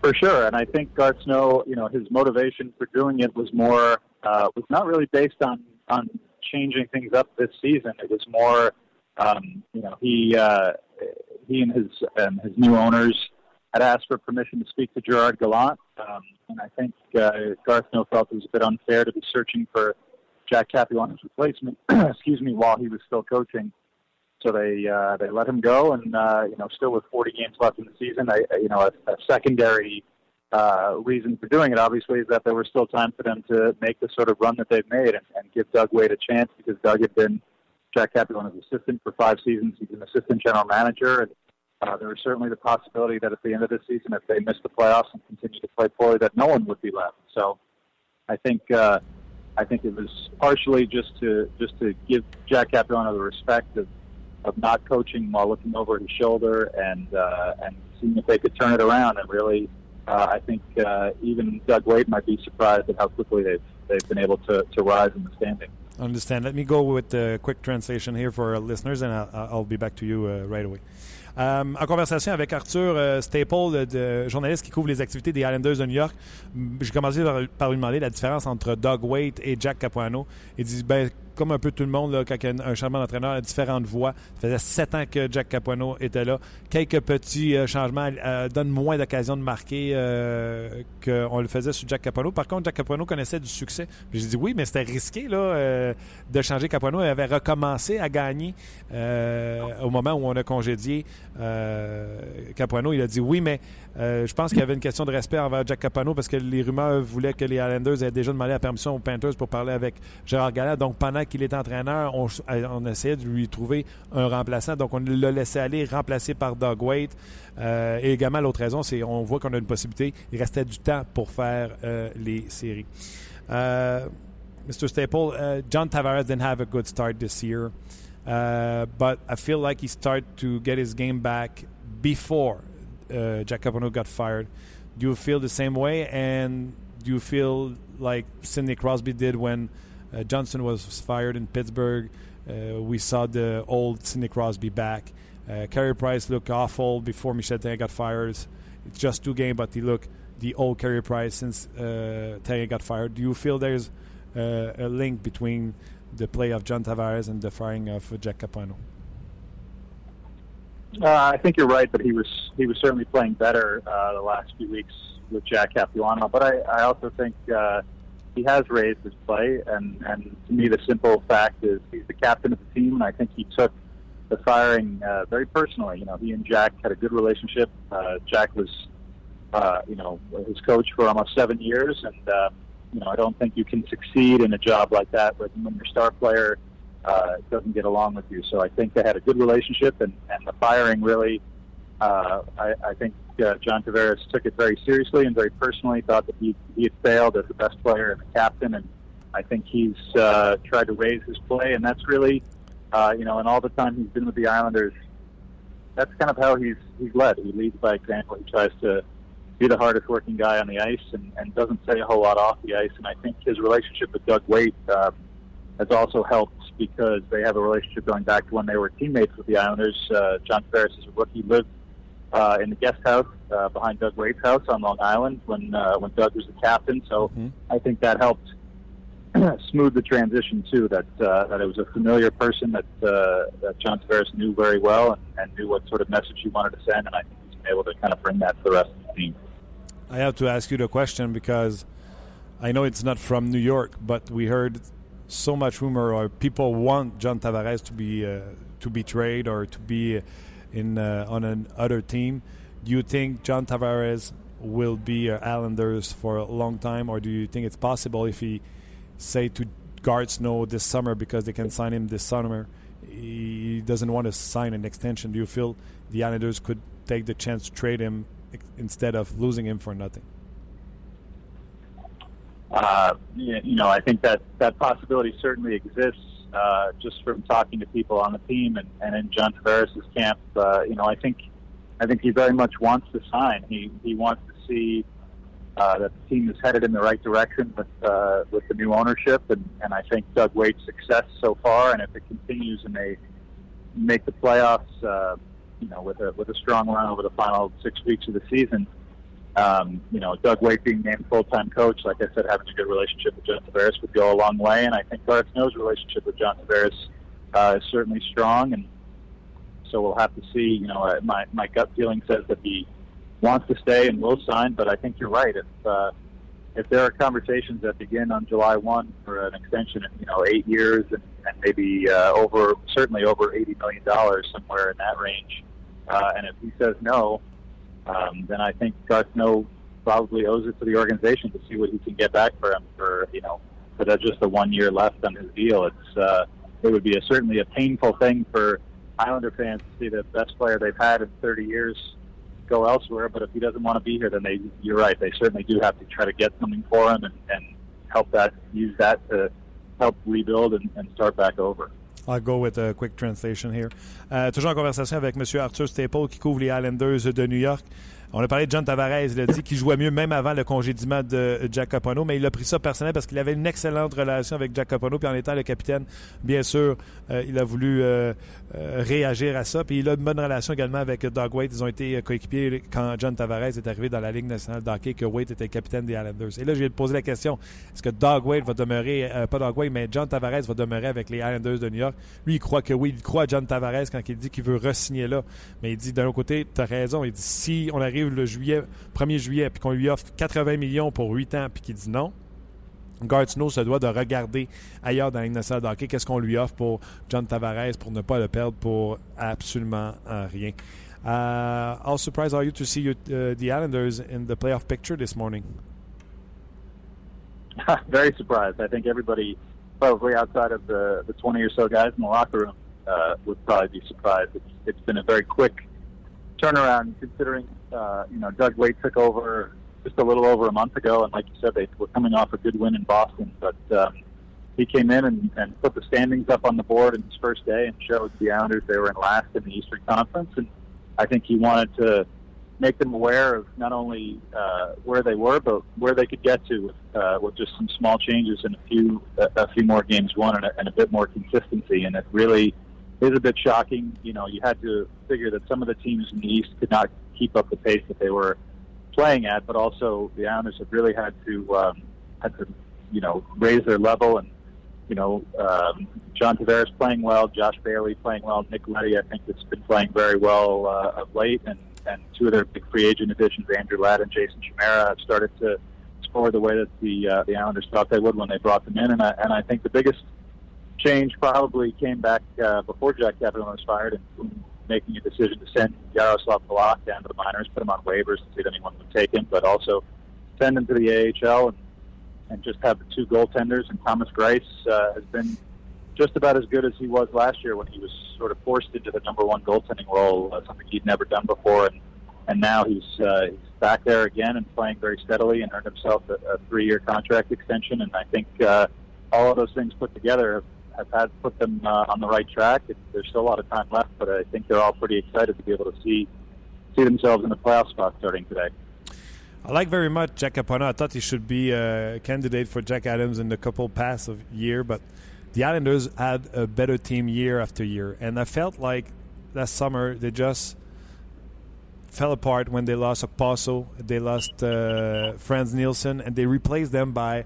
For sure, and I think Gar Snow, you know, his motivation for doing it was more uh, was not really based on on changing things up this season. It was more, um, you know, he uh, he and his and his new owners had asked for permission to speak to Gerard Gallant, um, and I think uh, Garth Snow felt it was a bit unfair to be searching for Jack Capuano's replacement. excuse me, while he was still coaching. So they uh, they let him go, and uh, you know, still with 40 games left in the season, I, you know, a, a secondary uh, reason for doing it, obviously, is that there was still time for them to make the sort of run that they've made and, and give Doug Wade a chance because Doug had been Jack Capuano's assistant for five seasons. He's an assistant general manager, and uh, there was certainly the possibility that at the end of the season, if they missed the playoffs and continued to play poorly, that no one would be left. So, I think uh, I think it was partially just to just to give Jack Capuano the respect of of not coaching while looking over his shoulder and uh, and seeing if they could turn it around and really uh, I think uh, even Doug Wade might be surprised at how quickly they've they've been able to, to rise in the standing. Understand. Let me go with the quick translation here for our listeners, and I'll, I'll be back to you uh, right away. Um, en conversation avec Arthur uh, Staple, le, de, journaliste qui couvre les activités des Islanders de New York, j'ai commencé par, par, lui demander la différence entre Doug Waite et Jack Capuano. Il dit ben, comme un peu tout le monde, quand un changement d'entraîneur à différentes voix. Ça faisait sept ans que Jack Capuano était là. Quelques petits euh, changements euh, donnent moins d'occasions de marquer euh, qu'on le faisait sur Jack Capuano. Par contre, Jack Capuano connaissait du succès. J'ai dit oui, mais c'était risqué là, de changer Capuano. Il avait recommencé à gagner au moment où on a congédié Capuano. Il a dit oui, mais je pense qu'il y avait une question de respect envers Jack Capuano parce que les rumeurs voulaient que les Islanders aient déjà demandé la permission aux Panthers pour parler avec Gérard Gallat. Donc pendant qu'il était entraîneur, on, on, essayait de lui trouver un remplaçant. Donc, on l'a laissé aller, remplacé par Doug Waite. Euh, et également, l'autre raison, c'est on voit qu'on a une possibilité. Il restait du temps pour faire euh, les séries. Mr. Staple, John Tavares didn't have a good start this year, uh, but I feel like he started to get his game back before uh, Jack Capano got fired. Do you feel the same way? And do you feel like Sidney Crosby did when Johnson was fired in Pittsburgh. Uh, we saw the old Sidney Crosby back. Uh, Carey Price looked awful before Michel Therrien got fired. It's just two games, but he looked the old Carey Price since uh, got fired. Do you feel there's uh, a link between the play of John Tavares and the firing of Jack Capano? Uh, I think you're right that he was he was certainly playing better uh, the last few weeks with Jack Capuano, but I, I also think uh, he has raised his play, and and to me, the simple fact is he's the captain of the team, and I think he took the firing uh, very personally. You know, he and Jack had a good relationship. Uh, Jack was, uh, you know, his coach for almost seven years, and uh, you know, I don't think you can succeed in a job like that when, when your star player uh, doesn't get along with you. So I think they had a good relationship, and and the firing really, uh, I, I think uh, John Tavares took it very seriously and very personally. Thought that he he had failed as the best player and the captain, and I think he's uh, tried to raise his play, and that's really, uh, you know, in all the time he's been with the Islanders, that's kind of how he's he's led. He leads by example. He tries to be the hardest working guy on the ice and, and doesn't say a whole lot off the ice. And I think his relationship with Doug Waite um, has also helped because they have a relationship going back to when they were teammates with the Islanders. Uh, John Ferris is a rookie, lived uh, in the guest house uh, behind Doug Wade's house on Long Island when uh, when Doug was the captain. So mm-hmm. I think that helped smooth the transition too. That uh, that it was a familiar person that uh, that John Tavares knew very well and, and knew what sort of message he wanted to send, and I think he's been able to kind of bring that to the rest of the team. I have to ask you the question because I know it's not from New York, but we heard so much rumor or people want John Tavares to be uh, to be traded or to be in uh, on another team. Do you think John Tavares will be uh, Islanders for a long time, or do you think it's possible if he say to guards no this summer because they can sign him this summer? He doesn't want to sign an extension. Do you feel the Islanders could take the chance to trade him instead of losing him for nothing? Uh, you know, I think that that possibility certainly exists. Uh, just from talking to people on the team and, and in John Tavares' camp, uh, you know, I think I think he very much wants to sign. He he wants to see uh, that the team is headed in the right direction with uh, with the new ownership, and, and I think Doug Waite's success so far, and if it continues and they make the playoffs, uh, you know, with a with a strong run over the final six weeks of the season, um, you know, Doug Waite being named full-time coach, like I said, having a good relationship with John Tavares would go a long way. And I think Garth Snow's relationship with John Tavares uh, is certainly strong. And so we'll have to see. You know, uh, my my gut feeling says that he wants to stay and will sign. But I think you're right. If uh, if there are conversations that begin on July 1 for an extension of you know eight years and, and maybe uh, over certainly over 80 million dollars somewhere in that range, uh, and if he says no, um, then I think Garth Snow probably owes it to the organization to see what he can get back for him for you know for that just the one year left on his deal. It's uh, it would be a, certainly a painful thing for Islander fans to see the best player they've had in 30 years go elsewhere. But if he doesn't want to be here, then they you're right. They certainly do have to try to get something for him and, and help that use that to help rebuild and, and start back over. I'll go with a quick translation here. Euh, toujours en conversation avec M. Arthur Staple qui couvre les Islanders de New York. On a parlé de John Tavares, il a dit qu'il jouait mieux même avant le congédiement de Jack Capono, mais il a pris ça personnel parce qu'il avait une excellente relation avec Jack Capono, puis en étant le capitaine, bien sûr, euh, il a voulu euh, euh, réagir à ça. Puis il a une bonne relation également avec Doug Waite. Ils ont été coéquipiers quand John Tavares est arrivé dans la Ligue nationale d'hockey, que Waite était capitaine des Islanders. Et là, je vais te poser la question, est-ce que Doug Waite va demeurer, pas Doug Waite, mais John Tavares va demeurer avec les Islanders de New York? Lui, il croit que oui, il croit à John Tavares quand il dit qu'il veut re-signer là. Mais il dit, d'un autre côté, tu as raison, il dit, si on arrive le juillet, 1er juillet, puis qu'on lui offre 80 millions pour 8 ans, puis qu'il dit non, Gatineau se doit de regarder ailleurs dans de hockey qu'est-ce qu'on lui offre pour John Tavares pour ne pas le perdre pour absolument rien? Uh, how surprised are you to see you, uh, the Islanders in the playoff picture this morning? Very surprised. I think everybody, probably outside of the, the 20 or so guys in the locker room, uh, would probably be surprised. It's, it's been a very quick turnaround considering, uh, you know, Doug Waite took over just a little over a month ago, and like you said, they were coming off a good win in Boston. But um, he came in and, and put the standings up on the board in his first day and showed the Islanders they were in last in the Eastern Conference. And I think he wanted to make them aware of not only uh, where they were, but where they could get to with, uh, with just some small changes and a few a, a few more games won and a, and a bit more consistency. And it really is a bit shocking. You know, you had to figure that some of the teams in the East could not keep up the pace that they were playing at, but also the Islanders have really had to um, had to you know raise their level and you know um, John Tavares playing well, Josh Bailey playing well, Nick Letty I think has been playing very well uh, of late, and and two of their big free agent additions, Andrew Ladd and Jason Chimera, have started to score the way that the uh, the Islanders thought they would when they brought them in, and I and I think the biggest change probably came back uh, before Jack Devlin was fired and making a decision to send Yaroslav Palak down to the minors, put him on waivers to see if anyone would take him, but also send him to the AHL and, and just have the two goaltenders. And Thomas Grice uh, has been just about as good as he was last year when he was sort of forced into the number one goaltending role, uh, something he'd never done before. And, and now he's, uh, he's back there again and playing very steadily and earned himself a, a three-year contract extension. And I think uh, all of those things put together have have had put them uh, on the right track. There's still a lot of time left, but I think they're all pretty excited to be able to see see themselves in the playoff spot starting today. I like very much Jack Capona. I thought he should be a candidate for Jack Adams in the couple past of year, but the Islanders had a better team year after year, and I felt like last summer they just fell apart when they lost Apostle, they lost uh, Franz Nielsen, and they replaced them by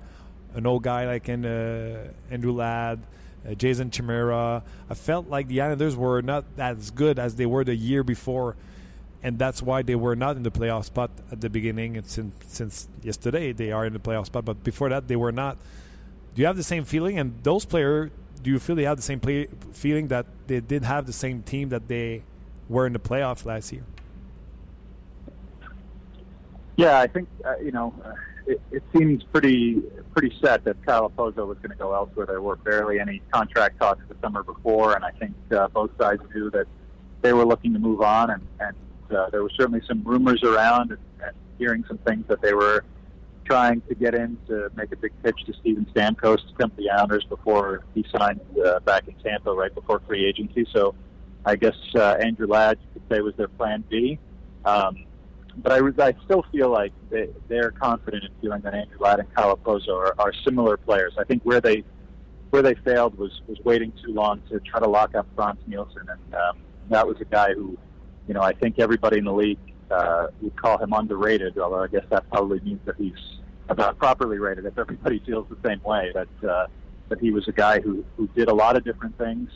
an old guy like in, uh, Andrew Ladd, uh, Jason Chimera. I felt like the Islanders were not as good as they were the year before, and that's why they were not in the playoff spot at the beginning. And since since yesterday, they are in the playoff spot, but before that, they were not. Do you have the same feeling? And those players, do you feel they have the same play, feeling that they did have the same team that they were in the playoffs last year? Yeah, I think uh, you know. It, it seems pretty pretty set that Kyle Pozo was going to go elsewhere. There were barely any contract talks the summer before, and I think uh, both sides knew that they were looking to move on. And, and uh, there were certainly some rumors around and, and hearing some things that they were trying to get in to make a big pitch to Steven Stamkos to come to the Islanders before he signed uh, back in Tampa right before free agency. So I guess uh, Andrew Ladd, you could say, was their plan B. Um, but I, I still feel like they, they're confident in feeling that Andrew Ladd and Kyle Pozo are, are similar players. I think where they where they failed was was waiting too long to try to lock up Franz Nielsen, and um, that was a guy who, you know, I think everybody in the league uh, would call him underrated. Although I guess that probably means that he's about properly rated. If everybody feels the same way, that uh, that he was a guy who who did a lot of different things,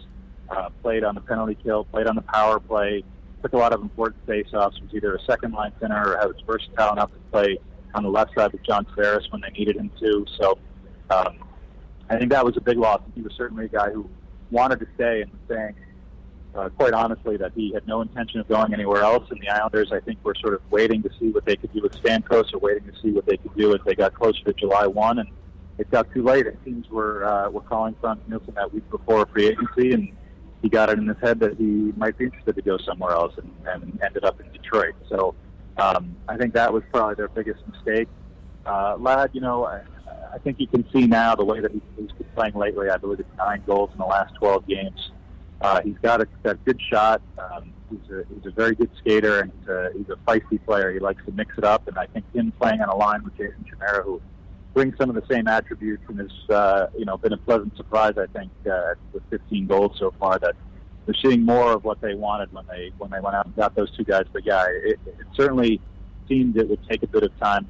uh, played on the penalty kill, played on the power play, took a lot of important face-offs, was either a second-line center or was versatile enough to play on the left side with John Tavares when they needed him to. So um, I think that was a big loss. He was certainly a guy who wanted to stay and was saying, uh, quite honestly, that he had no intention of going anywhere else. And the Islanders, I think, were sort of waiting to see what they could do with Stamkos or waiting to see what they could do as they got closer to July 1. And it got too late. It teams were, uh, were calling Franz Nielsen that week before free agency, and he got it in his head that he might be interested to go somewhere else and, and ended up in Detroit. So um, I think that was probably their biggest mistake. Uh, Ladd, you know, I, I think you can see now the way that he, he's been playing lately. I believe it's nine goals in the last 12 games. Uh, he's got a, a good shot. Um, he's, a, he's a very good skater, and he's a, he's a feisty player. He likes to mix it up, and I think him playing on a line with Jason Chimera, who brings some of the same attributes, and has uh, you know been a pleasant surprise. I think uh, with 15 goals so far, that they're seeing more of what they wanted when they when they went out and got those two guys. But yeah, it, it certainly seemed it would take a bit of time.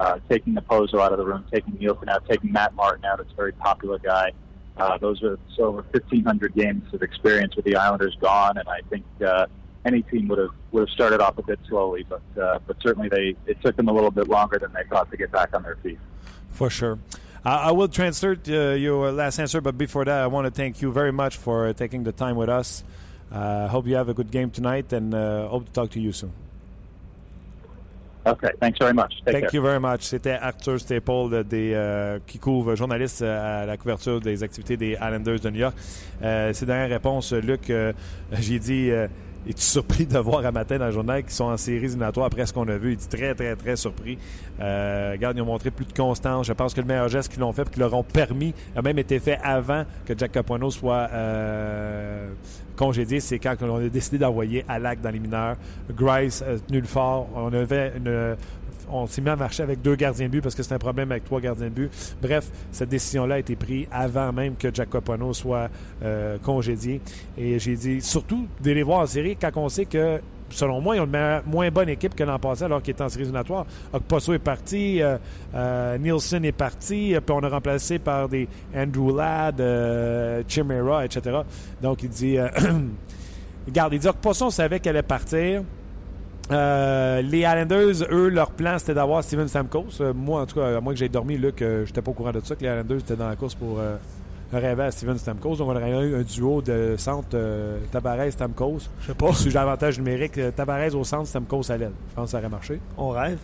Uh, taking the Pozo out of the room, taking Nielsen out, taking Matt Martin out. It's a very popular guy. Uh, those are so over 1,500 games of experience with the Islanders gone, and I think uh, any team would have would have started off a bit slowly, but uh, but certainly they it took them a little bit longer than they thought to get back on their feet. For sure. I will transfer uh, your last answer, but before that, I want to thank you very much for taking the time with us. I hope you have a good game tonight, and uh, hope to talk to you soon. Okay, thanks very much. Take Thank care. you very much. C'était Arthur Staple des, euh, qui couvre, journaliste euh, à la couverture des activités des Islanders de New York. Euh, ses dernières réponses, Luc, euh, j'ai dit euh, es-tu surpris de voir à matin dans le journal qu'ils sont en séries éliminatoires après ce qu'on a vu? Il dit très, très, très surpris. Euh, regarde, ils ont montré plus de constance. Je pense que le meilleur geste qu'ils l'ont fait et qu'ils leur ont permis a même été fait avant que Jack Capuano soit euh, congédié. C'est quand on a décidé d'envoyer Alak dans les mineurs. Grice a tenu le fort. On avait une on s'est mis à marcher avec deux gardiens de but parce que c'est un problème avec trois gardiens de but. Bref, cette décision-là a été prise avant même que Jack Capuano soit euh, congédié. Et j'ai dit, surtout, de les voir en série quand on sait que selon moi, ils ont une moins bonne équipe que l'an passé alors qu'ils étaient en série éliminatoire. Okposo est parti, euh, euh, Nielsen est parti, puis on a remplacé par des Andrew Ladd, Chimera, etc. Donc il dit, regarde, il dit Okposo, on savait qu'elle allait partir. Euh, les Islanders, eux, leur plan, c'était d'avoir Steven Stamkos. Euh, moi, en tout cas, à moins que j'ai dormi, Luc, euh, j'étais pas au courant de ça, que les Islanders étaient dans la course pour euh, rêver à Steven Stamkos. Donc, on aurait eu un duo de centre Tavares-Stamkos. Je sais pas. Sujet avantage numérique, Tavares au centre, Stamkos à l'aile. Je pense que ça aurait marché. On rêve.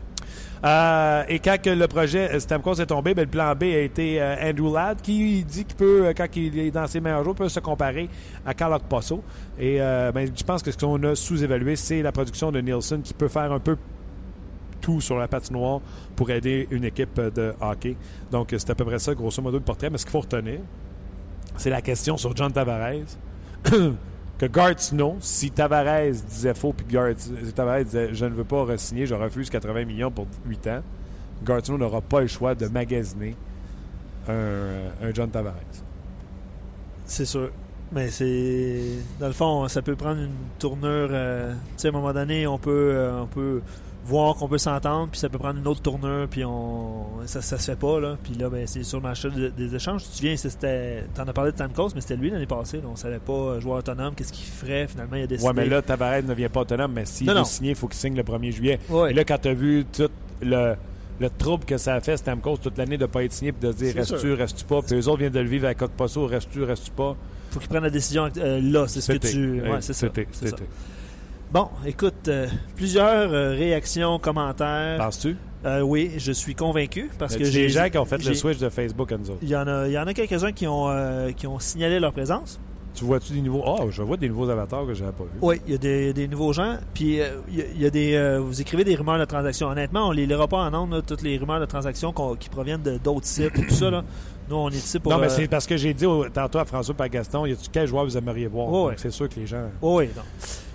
Euh, et quand que le projet Stamkos est tombé, ben, le plan B a été Andrew Ladd qui dit qu'il peut, quand il est dans ses meilleurs jours, peut se comparer à Carl Posso. Et euh, ben, je pense que ce qu'on a sous-évalué, c'est la production de Nielsen qui peut faire un peu tout sur la patinoire pour aider une équipe de hockey. Donc, c'est à peu près ça, grosso modo, le portrait. Mais ce qu'il faut retenir, c'est la question sur John Tavares. que Gart Snow, si Tavares disait faux, puis Gart, si Tavares disait je ne veux pas re-signer, je refuse 80 millions pour 8 ans, Gart Snow n'aura pas le choix de magasiner un, un John Tavares. C'est sûr. Mais c'est. Dans le fond, ça peut prendre une tournure. euh, tu sais, à un moment donné, on peut, euh, on peut voir qu'on peut s'entendre, puis ça peut prendre une autre tournure, puis on. Ça, ça se fait pas, là. Puis là, ben, c'est sur le marché de- des échanges. Tu te souviens, c'était. T'en as parlé de Stamkos, mais c'était lui l'année passée. là. On savait pas, euh, joueur autonome, qu'est-ce qu'il ferait. Finalement, il a décidé. Ouais, mais là, Tavares ne vient pas autonome, mais s'il veut signer, il faut qu'il signe le 1er juillet. Ouais. Et là, quand tu as vu tout le, le trouble que ça a fait, Stamkos, toute l'année de ne pas être signé, puis de dire restes-tu, restes-tu pas, puis eux autres viennent de le vivre avec Posso, restes-tu, restes-tu pas? Faut qu'il prenne la décision euh, là. C'est ce que tu. Ouais, c'est ça. ça. Bon, écoute, euh, plusieurs euh, réactions, commentaires. Penses-tu? Euh, oui, je suis convaincu parce Y que j'ai des gens qui ont fait le switch de Facebook à nous autres? Il y en a, il y en a quelques-uns qui ont, euh, qui ont signalé leur présence. Tu vois-tu des nouveaux. Oh, je vois des nouveaux avatars que j'avais pas vus. Oui, il y a des, des nouveaux gens. Puis euh, il y a- il y a des. vous écrivez des rumeurs de transactions. Honnêtement, on les lira pas en nombre, toutes les rumeurs de transactions qui proviennent de d'autres sites et tout ça. Là. Nous, on est ici pour. non, mais euh, c'est parce que j'ai dit au- tantôt à François et à Gaston, y a-tu quel joueur vous aimeriez voir? Ouais. C'est sûr que les gens. Oh oui, non.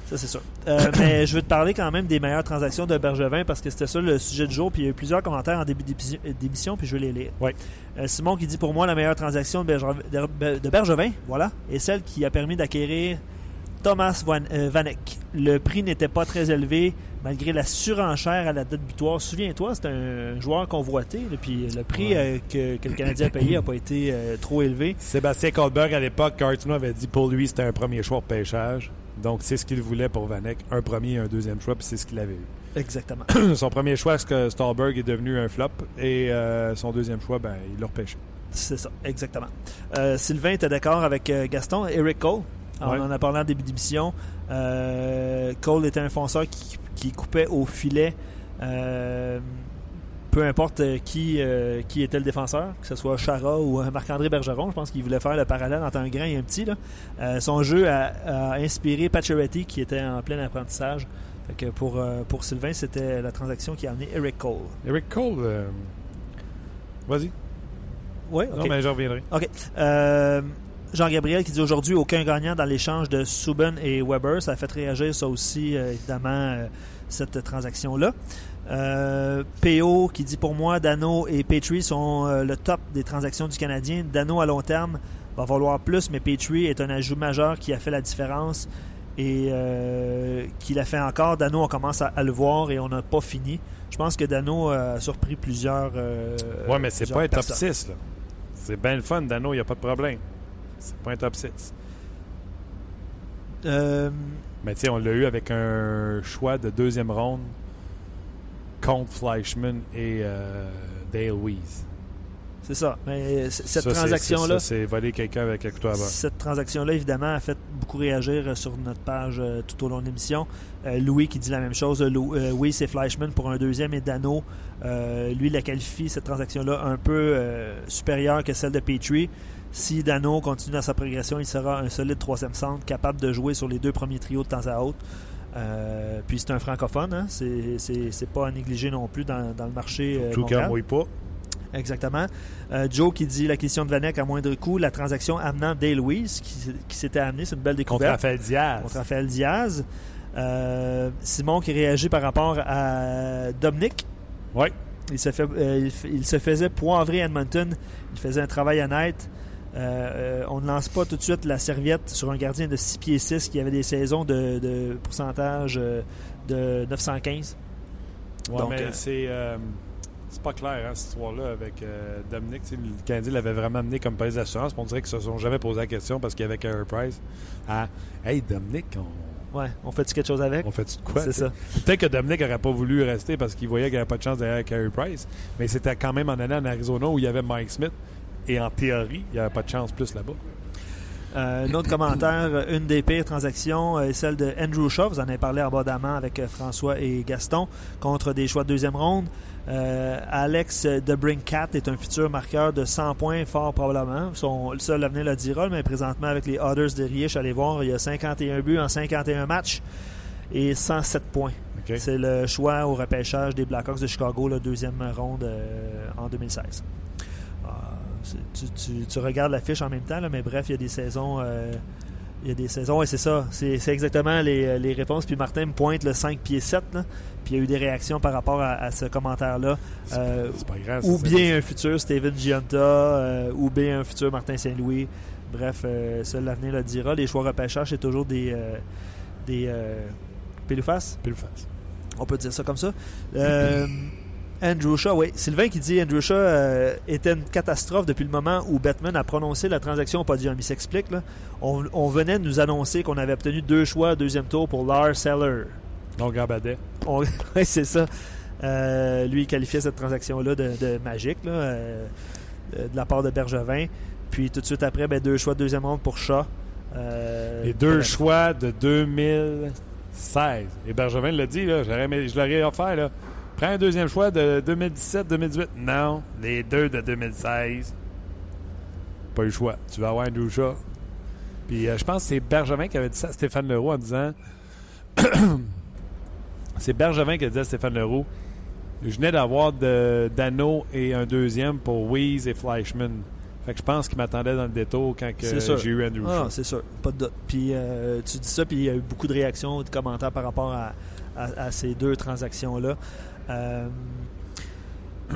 Ça, c'est sûr. Euh, mais je veux te parler quand même des meilleures transactions de Bergevin parce que c'était ça le sujet du jour. Puis il y a eu plusieurs commentaires en début d'épi- d'émission, puis je vais les lire. Euh, Simon qui dit pour moi la meilleure transaction de Bergevin, de- de Bergevin, voilà, est celle qui a permis d'acquérir Thomas Van, euh, Vanek. Le prix n'était pas très élevé malgré la surenchère à la date butoir. Souviens-toi, c'est un joueur convoité. Puis le prix euh, que, que le Canadien a payé n'a pas été euh, trop élevé. Sébastien Goldberg, à l'époque, Cartino avait dit pour lui, c'était un premier choix au pêchage. Donc, c'est ce qu'il voulait pour Vanek. Un premier et un deuxième choix, puis c'est ce qu'il avait eu. Exactement. son premier choix, c'est que Stallberg est devenu un flop? Et euh, son deuxième choix, ben, il l'a repêché. C'est ça, exactement. Sylvain était d'accord avec Gaston? Eric Cole, on Ouais. en a parlé en début d'émission. Euh, Cole était un fonceur qui, qui coupait au filet. euh, peu importe euh, qui, euh, qui était le défenseur, que ce soit Chara ou Marc-André Bergeron, je pense qu'il voulait faire le parallèle entre un grand et un petit. là. Euh, son jeu a, a inspiré Pacioretty qui était en plein apprentissage. Fait que pour, euh, pour Sylvain, c'était la transaction qui a amené Eric Cole. Eric Cole, vas-y. Oui, Non, mais j'en reviendrai. OK. Jean-Gabriel qui dit aujourd'hui aucun gagnant dans l'échange de Subban et Weber. Ça a fait réagir ça aussi, euh, évidemment, euh, cette transaction-là. Euh, PO qui dit pour moi, Dano et Petrie sont le top des transactions du Canadien. Dano à long terme va valoir plus, mais Petrie est un ajout majeur qui a fait la différence et qui l'a fait encore. Dano, on commence à, à le voir et on n'a pas fini. Je pense que Dano a surpris plusieurs. Ouais, mais c'est pas un top personnes. 6. là. C'est bien le fun, Dano, il n'y a pas de problème. C'est pas un top 6. Euh, Mais tu sais, on l'a eu avec un choix de deuxième ronde contre Fleischmann et euh, Dale Weiss. c'est ça. Mais c- cette transaction-là. c'est voler quelqu'un avec un couteau à. Cette transaction-là, évidemment, a fait beaucoup réagir euh, sur notre page euh, tout au long de l'émission. Euh, Louis qui dit la même chose. Lou- euh, oui, c'est Fleischmann pour un deuxième et Dano, euh, lui, la qualifie, cette transaction-là, un peu euh, supérieure que celle de Petrie. Si Dano continue dans sa progression, il sera un solide troisième centre, capable de jouer sur les deux premiers trios de temps à autre. Euh, puis c'est un francophone, hein? c'est c'est- c'est pas à négliger non plus dans, dans le marché. euh, Tout mondial. cas, mouille pas. Exactement. Euh, Joe qui dit la question de Vanek à moindre coût, la transaction amenant Dale Weiss qui, qui s'était amené, c'est une belle Contre découverte. Raphaël Diaz. Contre Raphaël Diaz. Euh, Simon qui réagit par rapport à Dominic. Oui. Il se, fait, euh, il, se faisait poivrer à Edmonton. Il faisait un travail honnête. Euh, euh, on ne lance pas tout de suite la serviette sur un gardien de 6 pieds 6 qui avait des saisons de, de pourcentage euh, de 915. Ouais, Donc, mais c'est. c'est pas clair, hein, cette histoire-là, avec euh, Dominique. Le Canadien l'avait vraiment amené comme police d'assurance. On dirait qu'ils se sont jamais posé la question parce qu'il y avait Carey Price. À Hey, Dominique, on, Ouais, on fait quelque chose avec? on fait-tu de quoi? C'est ça. Peut-être que Dominique n'aurait pas voulu rester parce qu'il voyait qu'il n'y avait pas de chance derrière Carey Price. Mais c'était quand même en allant en Arizona où il y avait Mike Smith. Et en théorie, il n'y avait pas de chance plus là-bas. Euh, un autre commentaire, une des pires transactions euh, est celle de Andrew Shaw. Vous en avez parlé abondamment avec euh, François et Gaston contre des choix de deuxième ronde. Euh, Alex de Brinkat est un futur marqueur de 100 points, fort probablement. Son, le seul l'avenir le dira, mais présentement avec les Others de Riech, allez voir, il y a 51 buts en 51 matchs et 107 points. OK? C'est le choix au repêchage des Blackhawks de Chicago, la deuxième ronde euh, en 2016. Tu, tu- tu regardes la fiche en même temps, là, mais bref, il y a des saisons. euh, il y a des saisons, et c'est ça. C'est exactement les, les réponses. Puis Martin me pointe le 5 pieds 7. là, puis il y a eu des réactions par rapport à, à ce commentaire-là. Euh, C'est pas grave. ou bien un futur Steven Giunta, euh, ou bien un futur Martin Saint-Louis. Bref, euh, seul l'avenir le dira. Les choix repêchage, c'est toujours des. euh, des euh, on peut dire ça comme ça. Euh, Andrew Shaw, oui. Sylvain qui dit Andrew Shaw euh, était une catastrophe depuis le moment où Batman a prononcé la transaction au podium. Il s'explique. là. On, on venait de nous annoncer qu'on avait obtenu deux choix deuxième tour pour Lars Seller. Donc, Gabadet. On- ouais, c'est ça. Euh, lui, il qualifiait cette transaction-là de, de magique, là, euh, de, la part de Bergevin. Puis tout de suite après, ben, deux choix de deuxième ronde pour Shaw. Les deux choix de 2016. Et Bergevin l'a dit, là, je l'aurais offert. Là. Prends un deuxième choix de 2017-2018. Non, les deux de 2016. Pas eu le choix. Tu vas avoir Andrew Shaw. Puis euh, je pense que c'est Bergevin qui avait dit ça à Stéphane Leroux en disant C'est Bergevin qui a dit à Stéphane Leroux Je venais d'avoir Dano et un deuxième pour Weeze et Fleischmann. Fait que je pense qu'il m'attendait dans le détour quand j'ai eu Andrew Ah, c'est sûr, pas de doute. Puis euh, tu dis ça, puis il y a eu beaucoup de réactions, de commentaires par rapport à, à- à ces deux transactions-là. Euh,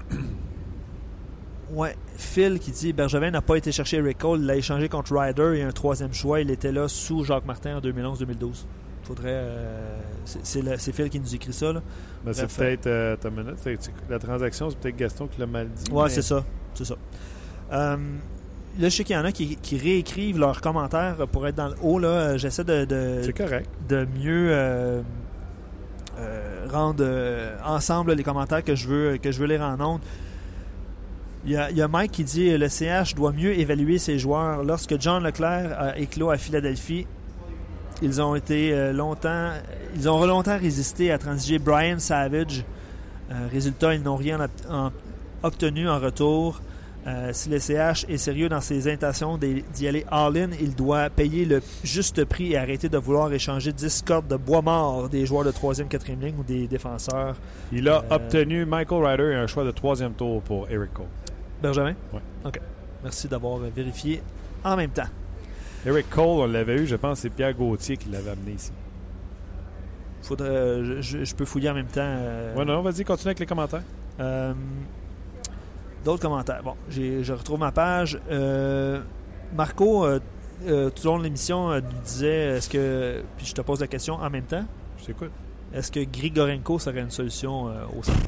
Ouais, Phil qui dit Bergevin n'a pas été chercher Rick Cole, il l'a échangé contre Ryder et un troisième choix. Il était là sous Jacques Martin en 2011-2012. Faudrait. euh, c'est- Phil qui nous écrit ça. Ben, c'est peut-être. euh, c'est- la transaction, c'est peut-être Gaston qui l'a mal dit. Ouais, mais- c'est ça. C'est ça. Euh, là, je sais qu'il y en a qui, qui réécrivent leurs commentaires pour être dans le haut. là. Euh, J'essaie de, de, C'est correct. de mieux euh, rendre euh, ensemble les commentaires que je veux que je veux lire en ondes. Il y, a, Mike qui dit le CH doit mieux évaluer ses joueurs. Lorsque John Leclerc a éclos à Philadelphie, ils ont été euh, longtemps, ils ont longtemps résisté à transiger Brian Savage. Euh, résultat, ils n'ont rien ob- en- obtenu en retour. Euh, si le CH est sérieux dans ses intentions d'y aller all-in, il doit payer le juste prix et arrêter de vouloir échanger 10 cordes de bois mort des joueurs de 3e, 4e ligne ou des défenseurs. Il a Euh, obtenu Michael Ryder et un choix de troisième tour pour Eric Cole. Benjamin? Ouais. OK. Merci d'avoir vérifié en même temps. Eric Cole, on l'avait eu, je pense que c'est Pierre Gauthier qui l'avait amené ici. Faudrait, je, je peux fouiller en même temps. euh, Ouais, non, vas-y, continue avec les commentaires. Euh, D'autres commentaires. Bon, je retrouve ma page. Euh, Marco, euh, euh, tout au long de l'émission, euh, nous disait est-ce que. Puis je te pose la question en même temps. Je t'écoute. Est-ce que Grigorenko serait une solution au centre?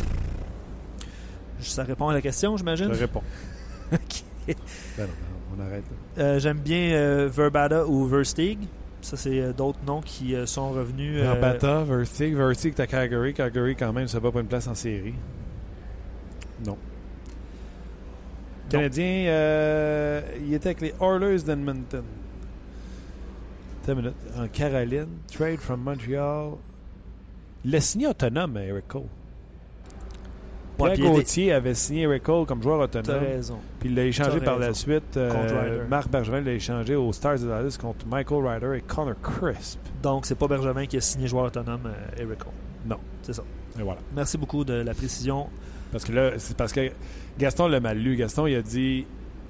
Ça répond à la question, j'imagine? Je réponds. Ok. Ben non, ben non, on arrête. là. J'aime bien Verbata ou Verstig. Ça, c'est d'autres noms qui sont revenus. Verbata, Vertig, Vertig, t'as Calgary. Calgary, quand même, ça va pas une place en série. Non. Canadien, euh, il était avec les Oilers d'Edmonton. En Caroline, trade from Montreal. Il a signé autonome, Eric Cole. Pierre Gauthier avait signé Eric Cole comme joueur T'as autonome. raison. Puis il l'a échangé par la suite. euh. Marc Bergevin l'a échangé aux Stars de Dallas contre Michael Ryder et Connor Crisp. Donc, c'est pas Bergevin qui a signé joueur autonome euh, Eric Cole. Non. C'est ça. Et voilà. Merci beaucoup de la précision. Parce que là, c'est parce que Gaston l'a mal lu. Gaston, il a dit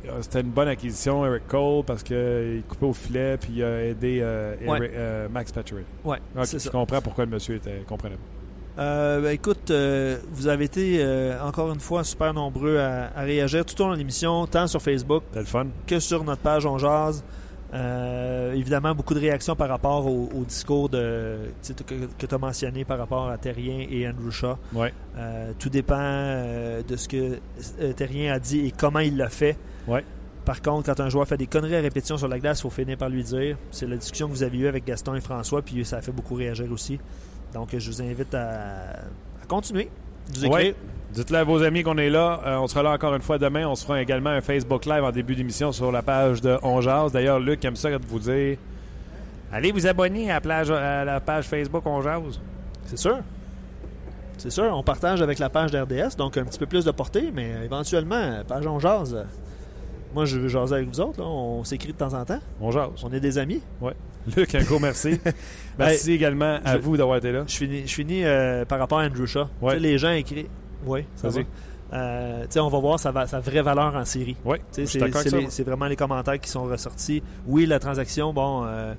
euh, c'était une bonne acquisition, Eric Cole, parce qu'il coupait au filet puis il a aidé euh, Ouais. Euh, Max Pacioretty. Ouais, Ok, c'est je ça. comprends pourquoi le monsieur était. Euh, ben, écoute, euh, vous avez été euh, encore une fois super nombreux à, à réagir tout au long de l'émission, tant sur Facebook C'était le fun. que sur notre page On Jase. Euh, évidemment, beaucoup de réactions par rapport au, au discours de, que, tu as mentionné par rapport à Terrien et Andrew Shaw. Ouais. Euh, tout dépend euh, de ce que Terrien a dit et comment il l'a fait. Ouais. Par contre, quand un joueur fait des conneries à répétition sur la glace, il faut finir par lui dire. C'est la discussion que vous avez eue avec Gaston et François, puis ça a fait beaucoup réagir aussi. Donc, je vous invite à, à continuer. Nous écrire. Ouais. Dites-le à vos amis qu'on est là. Euh, on sera là encore une fois demain. On se fera également un Facebook Live en début d'émission sur la page de On Jase. D'ailleurs, Luc aime ça quand vous dire Allez vous abonner à la, plage- à la page Facebook On Jase. C'est sûr. C'est sûr, on partage avec la page d'RDS, donc un petit peu plus de portée, mais éventuellement, page on jase. Moi, je veux jaser avec vous autres, là. on s'écrit de temps en temps. On Jase. On est des amis. Luc, un gros merci. merci également à je- vous d'avoir été là. Je finis, je finis euh, par rapport à Andrew Shaw. Ouais. Tu sais, les gens écrivent. Oui, ça va. Euh, on va voir sa, va- sa vraie valeur en série. Oui, C'est vraiment les commentaires qui sont ressortis. Oui, la transaction, bon, euh,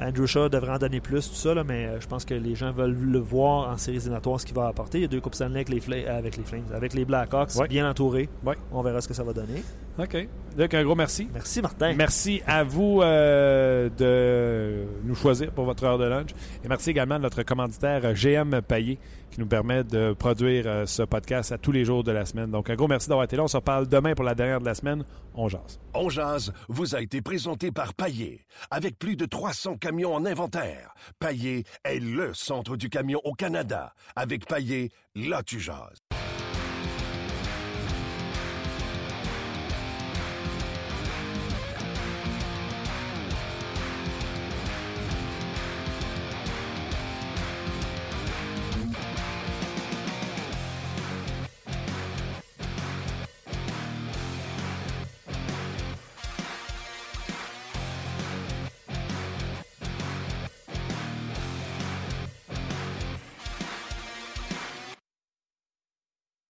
Andrew Shaw devrait en donner plus, tout ça, là, mais euh, je pense que les gens veulent le voir en séries éliminatoires, ce qu'il va apporter. Il y a deux Coupes Stanley avec les, avec les Flames, avec les Blackhawks, Ouais. bien entourés. Ouais. On verra ce que ça va donner. OK. Luc, un gros merci. Merci, Martin. Merci à vous de nous choisir pour votre heure de lunch. Et merci également à notre commanditaire GM Payé qui nous permet de produire euh, ce podcast à tous les jours de la semaine. Donc, un gros merci d'avoir été là. On se reparle demain pour la dernière de la semaine. On jase. On jase vous a été présenté par Paillé. Avec plus de 300 camions en inventaire, Paillé est le centre du camion au Canada. Avec Paillé, là tu jases.